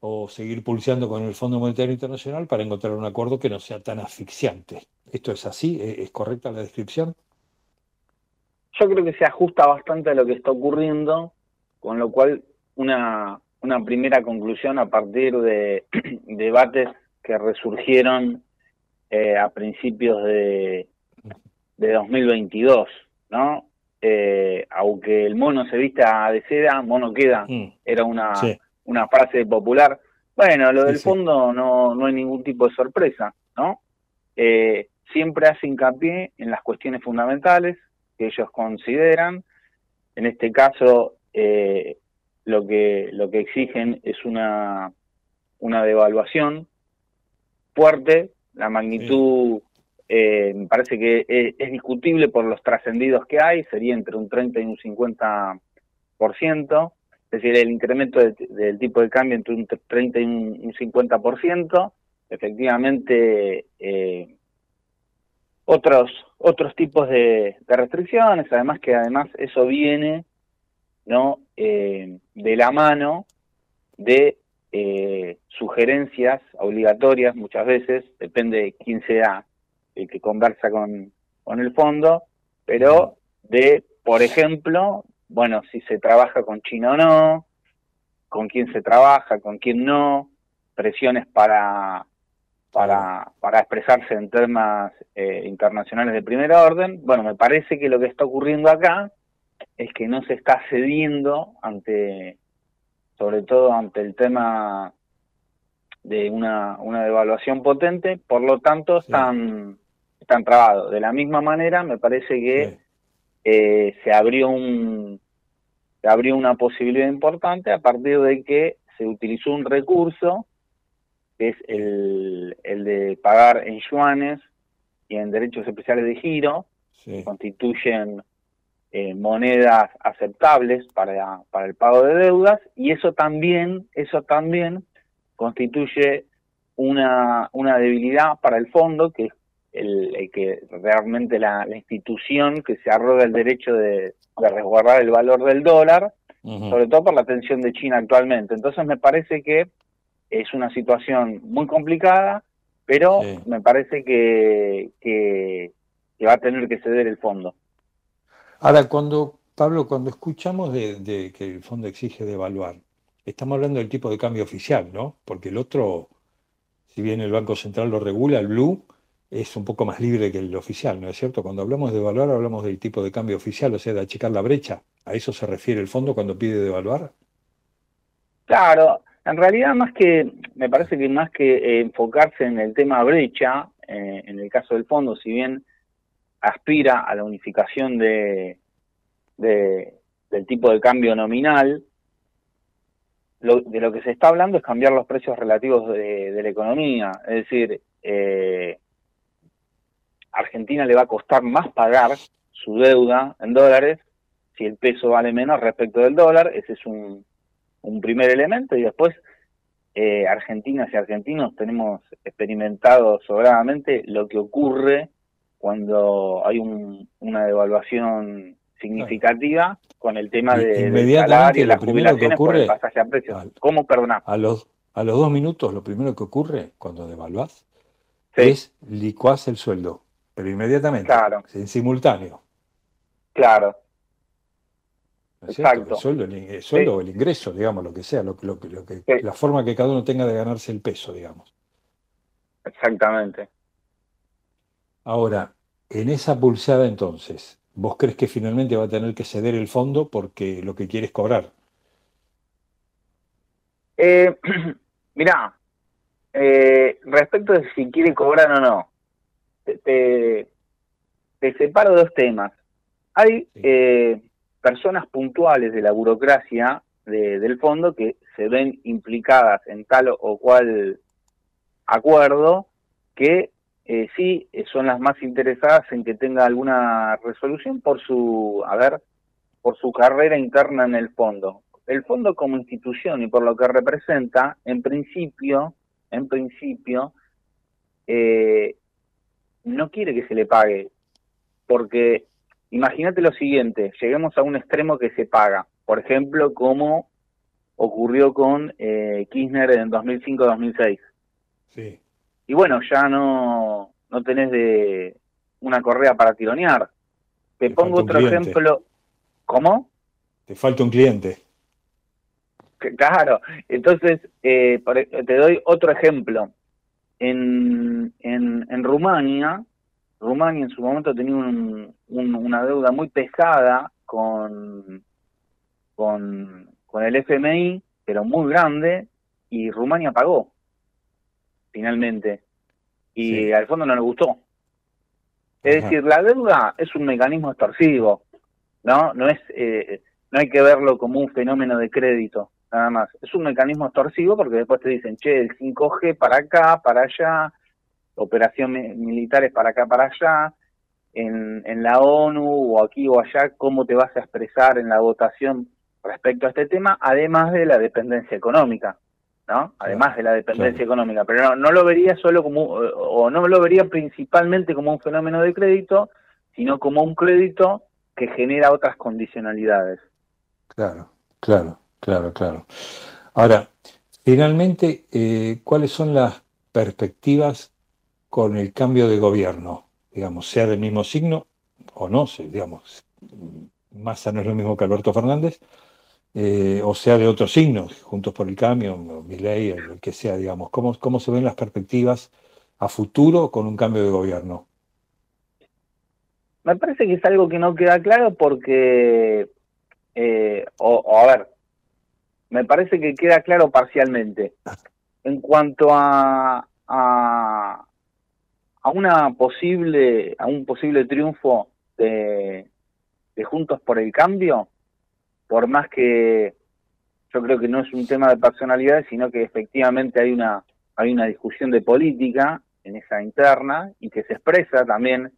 S15: o seguir pulseando con el Fondo Monetario Internacional para encontrar un acuerdo que no sea tan asfixiante. ¿Esto es así? ¿Es es correcta la descripción?
S31: Yo creo que se ajusta bastante a lo que está ocurriendo, con lo cual una, una primera conclusión a partir de *clears throat* debates que resurgieron eh, a principios de, de 2022, ¿no? Eh, aunque el mono se vista de seda, mono queda, era una,
S15: Sí.
S31: una frase popular. Bueno, lo
S15: Sí,
S31: del
S15: sí.
S31: fondo no, no hay ningún tipo de sorpresa, ¿no? Eh, siempre hace hincapié en las cuestiones fundamentales que ellos consideran. En este caso, eh, lo que lo que exigen es una una devaluación fuerte. La magnitud eh, me parece que es, es discutible por los trascendidos que hay, sería entre un 30 y un 50 es decir, el incremento de- del tipo de cambio entre un 30 y un, un 50%, efectivamente eh, otros otros tipos de, de restricciones, además que además eso viene no Eh, de la mano de eh, sugerencias obligatorias muchas veces, depende de quién sea el que conversa con, con el fondo, pero de, por ejemplo, bueno, si se trabaja con China o no, con quién se trabaja, con quién no, presiones para para, para expresarse en temas eh, internacionales de primer orden. Bueno, me parece que lo que está ocurriendo acá es que no se está cediendo ante, sobre todo ante el tema de una, una devaluación potente, por lo tanto están, están trabados. De la misma manera, me parece que eh, se abrió un se abrió una posibilidad importante a partir de que se utilizó un recurso que es el, el de pagar en yuanes y en derechos especiales de giro, que constituyen eh, monedas aceptables para, para el pago de deudas, y eso también, eso también constituye una, una debilidad para el fondo, que es el, que realmente la, institución que se arroga el derecho de, de resguardar el valor del dólar, sobre todo por la tensión de China actualmente. Entonces me parece que es una situación muy complicada, pero me parece que, que, va a tener que ceder el fondo.
S15: Ahora, cuando, Pablo, cuando escuchamos de, que el fondo exige devaluar, estamos hablando del tipo de cambio oficial, ¿no? Porque el otro, si bien el Banco Central lo regula, el Blue, es un poco más libre que el oficial, ¿no es cierto? Cuando hablamos de devaluar, hablamos del tipo de cambio oficial, o sea, de achicar la brecha. ¿A eso se refiere el fondo cuando pide devaluar?
S31: Claro, en realidad, más que, me parece que más que eh, enfocarse en el tema brecha, eh, en el caso del fondo, si bien aspira a la unificación de, del tipo de cambio nominal, de lo que se está hablando es cambiar los precios relativos de, la economía. Es decir, eh, Argentina le va a costar más pagar su deuda en dólares si el peso vale menos respecto del dólar. Ese es un, un primer elemento y después eh, argentinas y argentinos tenemos experimentado sobradamente lo que ocurre cuando hay una devaluación significativa con el tema de,
S15: inmediatamente lo primero que ocurre
S31: pasaje a precios. ¿Cómo perdonar?
S15: A los, a los dos minutos lo primero que ocurre cuando devaluás es licuás el sueldo, pero inmediatamente,
S31: claro.
S15: en simultáneo.
S31: Claro,
S15: Exacto. El sueldo, el, sueldo o el ingreso, digamos, lo que sea, lo, lo, lo que, la forma que cada uno tenga de ganarse el peso, digamos.
S31: Exactamente.
S15: Ahora, en esa pulsada entonces, ¿vos crees que finalmente va a tener que ceder el fondo porque lo que quiere es cobrar?
S31: Eh, *clears throat* mirá, eh, respecto de si quiere cobrar o no, te, te, separo dos temas. Hay eh, personas puntuales de la burocracia del fondo que se ven implicadas en tal o cual acuerdo que eh, sí son las más interesadas en que tenga alguna resolución por su, a ver, por su carrera interna en el fondo. El fondo como institución y por lo que representa, en principio, en principio, eh, no quiere que se le pague, porque Imagínate lo siguiente, lleguemos a un extremo que se paga, por ejemplo, como ocurrió con eh, Kirchner en 2005-2006.
S15: Sí.
S31: Y bueno, ya no, no tenés de una correa para tironear. Te, pongo otro ejemplo. ¿Cómo?
S15: Te falta un cliente.
S31: Claro, entonces eh, te doy otro ejemplo. En, en, en Rumania, Rumania en su momento tenía una deuda muy pesada con, con, el FMI, pero muy grande, y Rumania pagó, finalmente. Y al fondo no le gustó. Es decir, la deuda es un mecanismo extorsivo, ¿no? No es, eh, no hay que verlo como un fenómeno de crédito, nada más. Es un mecanismo extorsivo porque después te dicen, che, el 5G para acá, para allá, operaciones militares para acá, para allá, en, en la ONU o aquí o allá, cómo te vas a expresar en la votación respecto a este tema, además de la dependencia económica, ¿no? Además de la dependencia económica, pero no, lo vería solo como, o no lo vería principalmente como un fenómeno de crédito, sino como un crédito que genera otras condicionalidades.
S15: Claro, claro, claro, claro. Ahora,
S8: Finalmente, eh, ¿cuáles son las perspectivas con el cambio de gobierno? Digamos, sea del mismo signo o no, digamos, Massa no es lo mismo que Alberto Fernández, eh, o sea de otros signos, Juntos por el Cambio, Milei, el el que sea, digamos. ¿Cómo, ¿Cómo se ven las perspectivas a futuro con un cambio de gobierno?
S31: Me parece que es algo que no queda claro porque, eh, o, o a ver, me parece que queda claro parcialmente. *laughs* En cuanto a, a, a una posible, a un posible triunfo de, de Juntos por el Cambio, por más que yo creo que no es un tema de personalidades, sino que efectivamente hay una, hay una discusión de política en esa interna y que se expresa también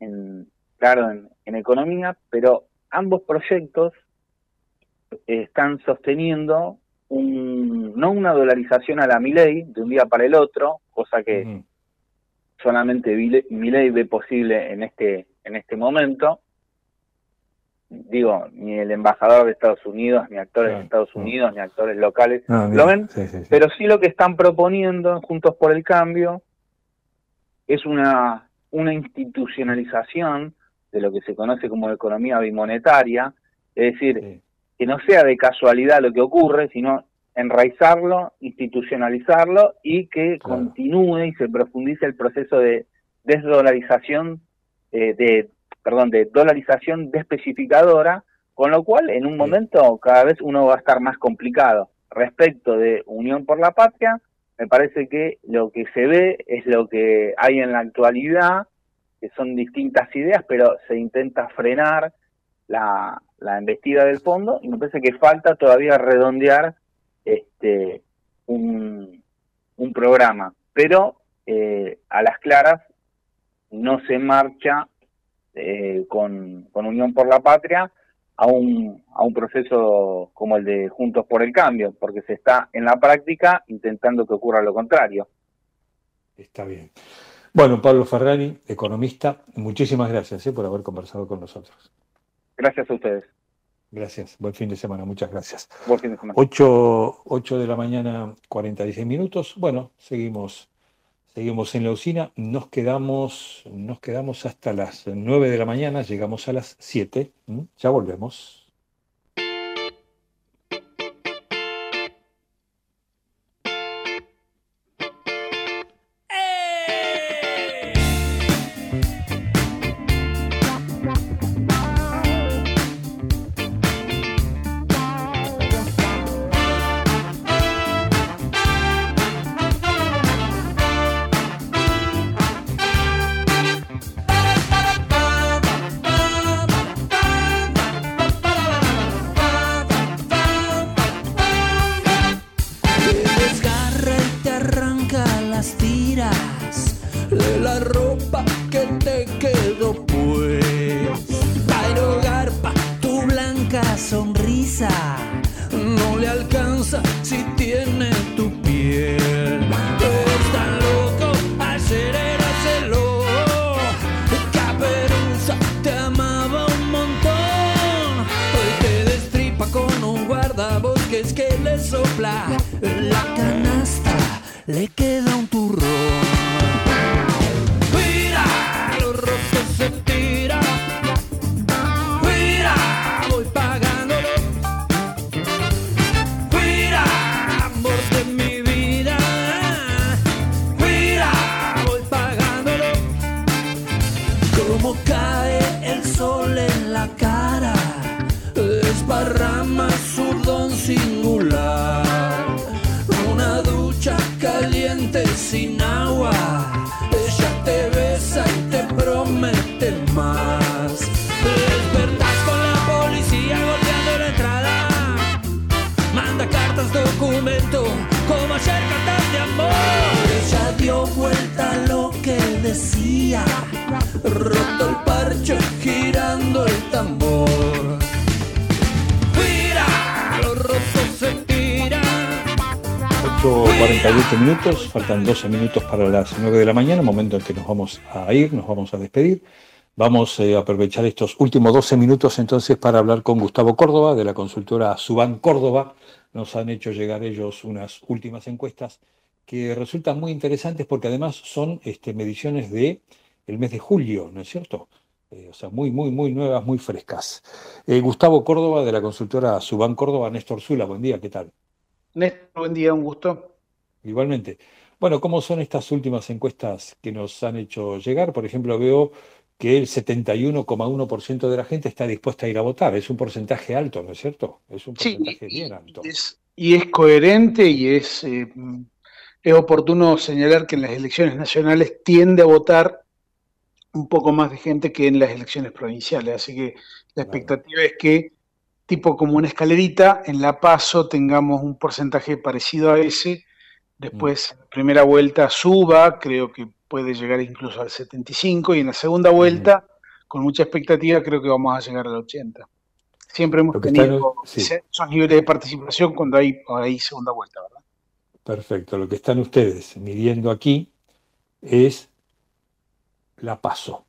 S31: en, claro, en, en economía, pero ambos proyectos están sosteniendo un, no una dolarización a la Milei de un día para el otro, cosa que solamente Vile- Milei ve posible en este en este momento. Digo, ni el embajador de Estados Unidos, ni actores de Estados Unidos, ni actores locales
S8: Ah,
S31: lo ven,
S8: sí, sí, sí.
S31: pero sí lo que están proponiendo en Juntos por el Cambio es una, una institucionalización de lo que se conoce como economía bimonetaria, es decir, que no sea de casualidad lo que ocurre, sino enraizarlo, institucionalizarlo y que continúe y se profundice el proceso de desdolarización, eh, de, perdón, de dolarización despecificadora, con lo cual en un momento cada vez uno va a estar más complicado. Respecto de Unión por la Patria, me parece que lo que se ve es lo que hay en la actualidad, que son distintas ideas, pero se intenta frenar la, la embestida del fondo y me parece que falta todavía redondear este un, un programa, pero eh, a las claras no se marcha eh, con, con Unión por la Patria a un, a un proceso como el de Juntos por el Cambio, porque se está en la práctica intentando que ocurra lo contrario.
S8: Está bien. Bueno, Pablo Ferrari, economista, muchísimas gracias eh, por haber conversado con nosotros.
S31: Gracias a ustedes.
S8: Gracias. Buen fin de semana. Muchas gracias.
S31: Buen fin de semana.
S8: 8, 8 de la mañana, 46 minutos. Bueno, seguimos, seguimos en la usina. Nos quedamos, nos quedamos hasta las 9 de la mañana. Llegamos a las 7. ¿m? Ya volvemos. Para las 9 de la mañana, momento en que nos vamos a ir, nos vamos a despedir.
S15: Vamos eh, a aprovechar estos últimos 12 minutos entonces para hablar con Gustavo Córdoba de la consultora Suban Córdoba. Nos han hecho llegar ellos unas últimas encuestas que resultan muy interesantes porque además son este, mediciones de el mes de julio, ¿no es cierto? Eh, o sea, muy, muy, muy nuevas, muy frescas. Eh, Gustavo Córdoba de la consultora Suban Córdoba, Néstor Zula, buen día, ¿qué tal?
S32: Néstor, buen día, un gusto.
S15: Igualmente. Bueno, ¿cómo son estas últimas encuestas que nos han hecho llegar? Por ejemplo, veo que el 71,1% de la gente está dispuesta a ir a votar. Es un porcentaje alto, ¿no es cierto? Es un porcentaje bien alto.
S32: y es coherente y es, eh, es oportuno señalar que en las elecciones nacionales tiende a votar un poco más de gente que en las elecciones provinciales. Así que la expectativa es que, tipo como una escalerita, en la paso tengamos un porcentaje parecido a ese. Después, en la primera vuelta suba, creo que puede llegar incluso al 75 y en la segunda vuelta, con mucha expectativa, creo que vamos a llegar al 80. Siempre hemos tenido esos niveles de participación cuando hay, hay segunda vuelta, ¿verdad?
S15: Perfecto. Lo que están ustedes midiendo aquí es la paso,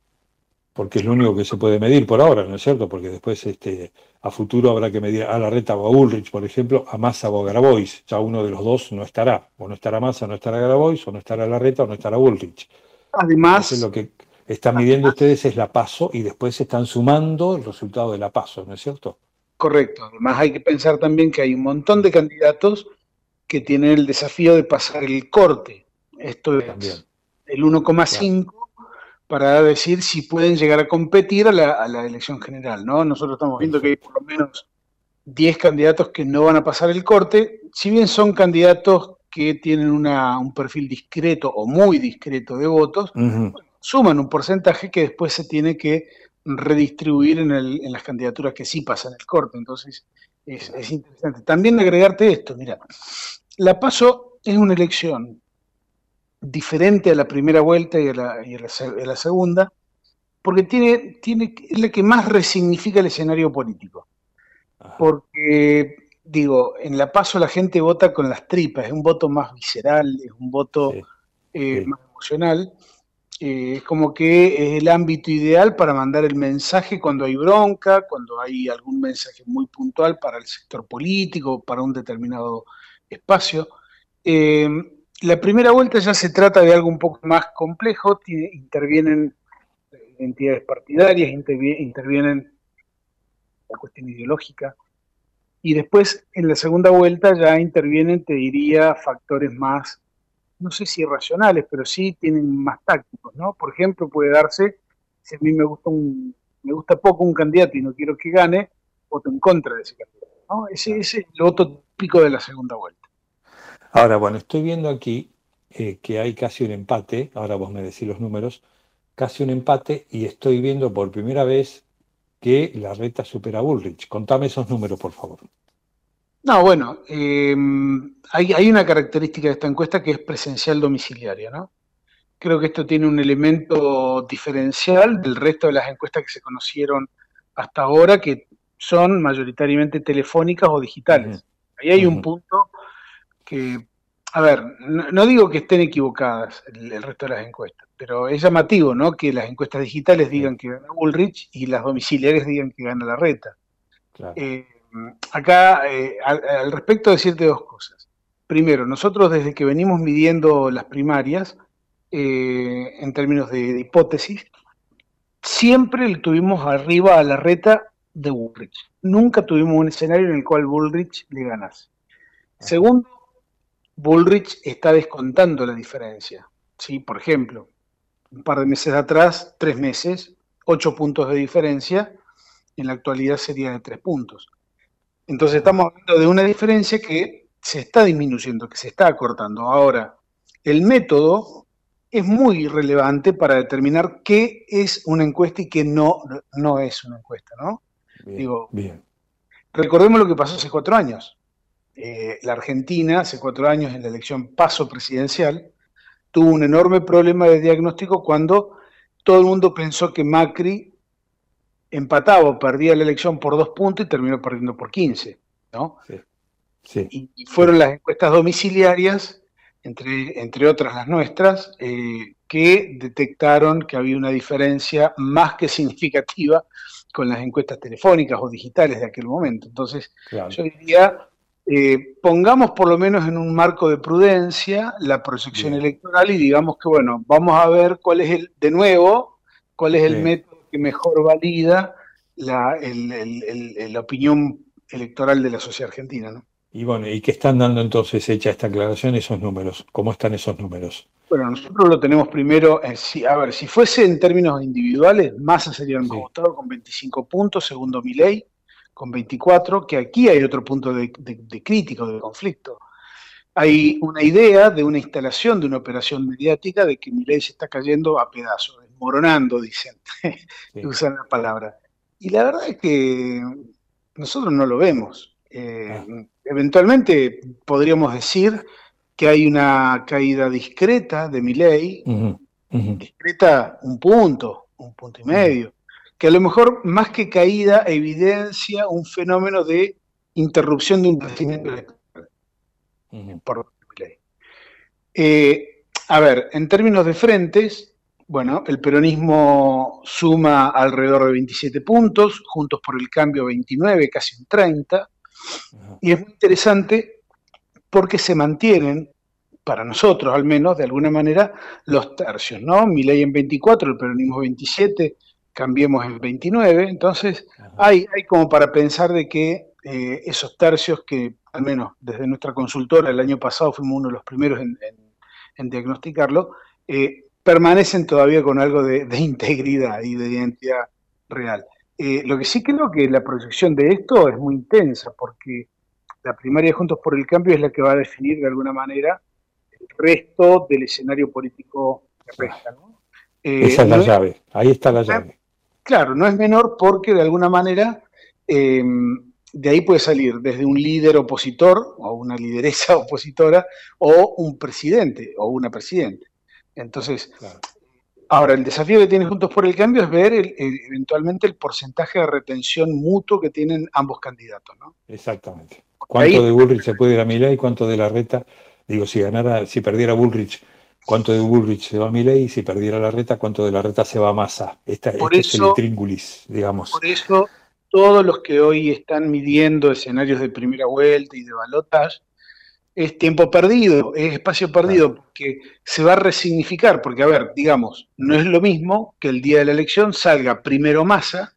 S15: porque es lo único que se puede medir por ahora, ¿no es cierto? Porque después este, a futuro habrá que medir a la reta o a Ulrich, por ejemplo, a Massa o a Grabois. Ya uno de los dos no estará. O no estará Massa, no estará Grabois, o no estará la reta o no estará Ulrich.
S32: Además.
S15: lo que están midiendo ustedes es la paso y después están sumando el resultado de la paso, ¿no es cierto?
S32: Correcto. Además hay que pensar también que hay un montón de candidatos que tienen el desafío de pasar el corte. Esto es el 1,5 para decir si pueden llegar a competir a la, elección general, ¿no? Nosotros estamos viendo que hay por lo menos 10 candidatos que no van a pasar el corte, si bien son candidatos que tienen un perfil discreto o muy discreto de votos, suman un porcentaje que después se tiene que redistribuir en, en, las candidaturas que sí pasan el corte. Entonces, es, es interesante. También agregarte esto, mira, la PASO es una elección diferente a la primera vuelta y a la, segunda, porque tiene, tiene, es la que más resignifica el escenario político. Porque, digo, en La Paso la gente vota con las tripas, es un voto más visceral, es un voto eh, más emocional. Eh, es como que es el ámbito ideal para mandar el mensaje cuando hay bronca, cuando hay algún mensaje muy puntual para el sector político, para un determinado espacio. Eh, la primera vuelta ya se trata de algo un poco más complejo, intervienen entidades partidarias, intervienen la cuestión ideológica, y después en la segunda vuelta ya intervienen, te diría, factores más, no sé si irracionales, pero sí tienen más tácticos, ¿no? Por ejemplo, puede darse, si a mí me gusta un, me gusta poco un candidato y no quiero que gane, voto en contra de ese candidato, ¿no? Ese, ese es el voto típico de la segunda vuelta.
S15: Ahora, bueno, estoy viendo aquí eh, que hay casi un empate, ahora vos me decís los números, casi un empate y estoy viendo por primera vez que la reta supera a Bullrich. Contame esos números, por favor.
S32: No, bueno, em, hay, hay, una característica de esta encuesta que es presencial domiciliaria, ¿no? Creo que esto tiene un elemento diferencial del resto de las encuestas que se conocieron hasta ahora, que son mayoritariamente telefónicas o digitales. Ahí hay un punto que, a ver, no, digo que estén equivocadas el, resto de las encuestas, pero es llamativo, ¿no? Que las encuestas digitales digan que gana Bullrich y las domiciliares digan que gana la reta. Eh, acá, eh, al, respecto, decirte dos cosas. Primero, nosotros desde que venimos midiendo las primarias, eh, en términos de, hipótesis, siempre le tuvimos arriba a la reta de Bullrich. Nunca tuvimos un escenario en el cual Bullrich le ganase. Segundo, Bullrich está descontando la diferencia. ¿sí? Por ejemplo, un par de meses atrás, tres meses, ocho puntos de diferencia, en la actualidad sería de tres puntos. Entonces estamos hablando de una diferencia que se está disminuyendo, que se está acortando. Ahora, el método es muy relevante para determinar qué es una encuesta y qué no, no es una encuesta, ¿no? Digo, bien. recordemos lo que pasó hace cuatro años. Eh, la Argentina, hace cuatro años en la elección paso presidencial, tuvo un enorme problema de diagnóstico cuando todo el mundo pensó que Macri empataba o perdía la elección por dos puntos y terminó perdiendo por 15. ¿no? Y, fueron las encuestas domiciliarias, entre, entre otras las nuestras, eh, que detectaron que había una diferencia más que significativa con las encuestas telefónicas o digitales de aquel momento. Entonces, yo diría, eh, pongamos por lo menos en un marco de prudencia la proyección electoral y digamos que, bueno, vamos a ver cuál es el, de nuevo, cuál es el método que mejor valida la, la opinión electoral de la sociedad argentina. ¿no?
S15: Y bueno, ¿y qué están dando entonces, hecha esta aclaración, esos números? ¿Cómo están esos números?
S32: Bueno, nosotros lo tenemos primero, eh, si, a ver, si fuese en términos individuales, Massa sería el votado con 25 puntos, segundo Milei con 24, que aquí hay otro punto de, de, crítico, de conflicto. Hay una idea de una instalación, de una operación mediática, de que Milei se está cayendo a pedazos, desmoronando, dicen, *laughs* usan la palabra. Y la verdad es que nosotros no lo vemos. Eh, ah. Eventualmente podríamos decir que hay una caída discreta de mi ley, discreta un punto, un punto y medio, que a lo mejor más que caída evidencia un fenómeno de interrupción de un crecimiento electoral. Por eh, a ver, en términos de frentes, bueno, el peronismo suma alrededor de 27 puntos, Juntos por el Cambio 29, casi un 30, y es muy interesante porque se mantienen, para nosotros al menos, de alguna manera, los tercios, ¿no? Mi ley en 24, el peronismo 27, cambiemos en 29, entonces hay, hay como para pensar de que eh, esos tercios que, al menos desde nuestra consultora, el año pasado fuimos uno de los primeros en, diagnosticarlo, eh, permanecen todavía con algo de, integridad y de identidad real. Eh, lo que sí creo que la proyección de esto es muy intensa, porque la primaria de Juntos por el Cambio es la que va a definir de alguna manera el resto del escenario político que resta.
S15: Eh, Esa es la llave, ahí está la llave.
S32: Claro, no es menor porque de alguna manera em, de ahí puede salir desde un líder opositor o una lideresa *laughs* opositora o un presidente o una presidenta. Entonces, ahora el desafío que tiene Juntos por el Cambio es ver eventualmente el porcentaje de retención mutuo que tienen ambos candidatos. ¿no?
S15: Exactamente. ¿Cuánto de Bullrich se puede ir a y cuánto de la reta? Digo, si ganara, si perdiera Bullrich, ¿cuánto de Bullrich se va a Milei? Y si perdiera la reta, ¿cuánto de la reta se va a Massa? Esta, este es el tríngulis, digamos.
S32: Por eso, todos los que hoy están midiendo escenarios de primera vuelta y de balotas, es tiempo perdido, es espacio perdido, porque se va a resignificar, porque a ver, digamos, no es lo mismo que el día de la elección salga primero Massa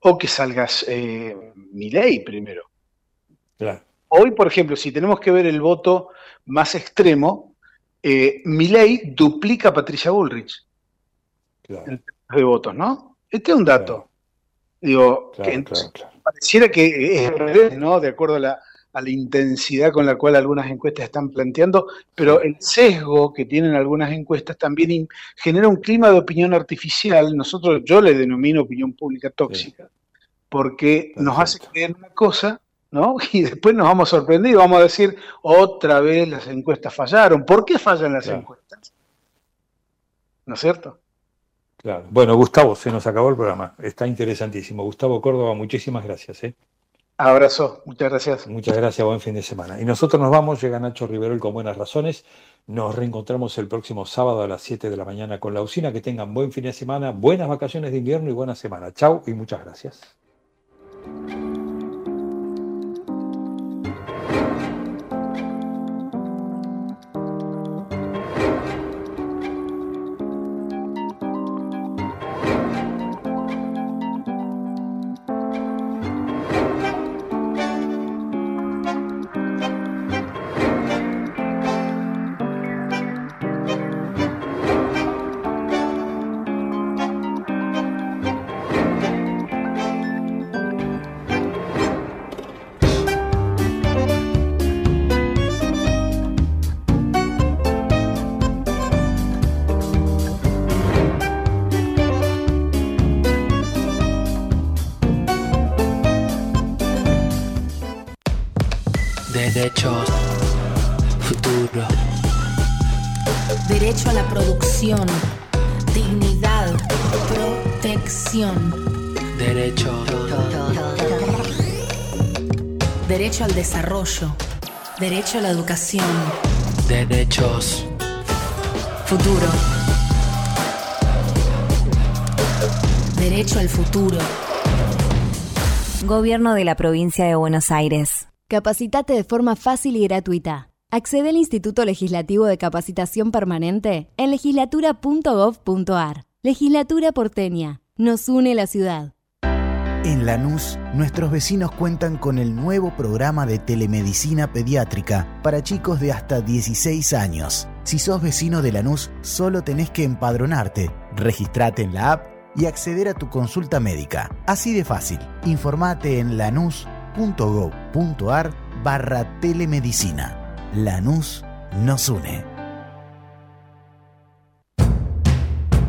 S32: o que salgas eh, Milei primero. Hoy, por ejemplo, si tenemos que ver el voto más extremo, eh, duplica a Patricia Bullrich en términos de votos, ¿no? Este es un dato. Digo, que pareciera que es ¿no? De acuerdo a la, a la intensidad con la cual algunas encuestas están planteando, pero el sesgo que tienen algunas encuestas también genera un clima de opinión artificial. Nosotros, yo le denomino opinión pública tóxica, porque nos hace creer una cosa, ¿no? *laughs* Y después nos vamos a sorprender y vamos a decir, otra vez las encuestas fallaron. ¿Por qué fallan las encuestas? ¿No es cierto?
S15: Claro. Bueno, Gustavo, se nos acabó el programa. Está interesantísimo. Gustavo Córdoba, muchísimas gracias. ¿eh?
S32: Abrazo, muchas gracias.
S15: Muchas gracias, buen fin de semana. Y nosotros nos vamos, llega Nacho Riverol con buenas razones. Nos reencontramos el próximo sábado a las 7 de la mañana con la usina. Que tengan buen fin de semana, buenas vacaciones de invierno y buena semana. Chao y muchas gracias.
S33: derechos, futuro.
S9: Derecho a la producción, dignidad, protección.
S33: Derecho.
S9: Derecho al desarrollo, derecho a la educación.
S33: Derechos.
S9: Futuro. Derecho al futuro.
S10: Gobierno de la provincia de Buenos Aires.
S33: Capacitate de forma fácil y gratuita. Accede al Instituto Legislativo de Capacitación Permanente en legislatura.gov.ar. Legislatura porteña. Nos une la ciudad.
S3: En Lanús, nuestros vecinos cuentan con el nuevo programa de telemedicina pediátrica para chicos de hasta 16 años. Si sos vecino de Lanús, solo tenés que empadronarte, registrate en la app y acceder a tu consulta médica. Así de fácil. Informate en lanús.gov.ar barra telemedicina. Lanús nos une.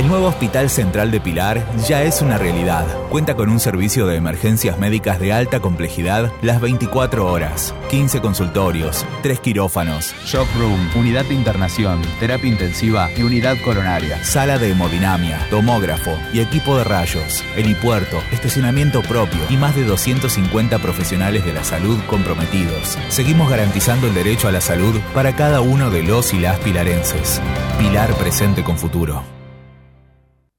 S5: El nuevo Hospital Central de Pilar ya es una realidad. Cuenta con un servicio de emergencias médicas de alta complejidad las 24 horas, 15 consultorios, 3 quirófanos,
S27: Shock Room, unidad de internación, terapia intensiva y unidad coronaria.
S5: sala de hemodinamia, tomógrafo y equipo de rayos, helipuerto, estacionamiento propio y más de 250 profesionales de la salud comprometidos. Seguimos garantizando el derecho a la salud para cada uno de los y las pilarenses. Pilar presente con futuro.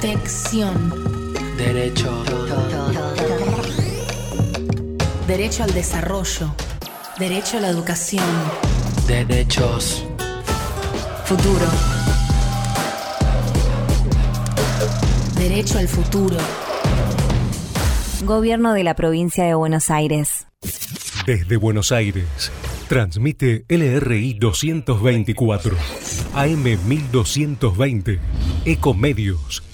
S9: Protección.
S28: Derecho.
S9: Derecho al desarrollo. Derecho a la educación.
S28: Derechos.
S9: Futuro. Derecho al futuro.
S10: Gobierno de la provincia de Buenos Aires.
S1: Desde Buenos Aires, transmite LRI 224, AM 1220, Ecomedios,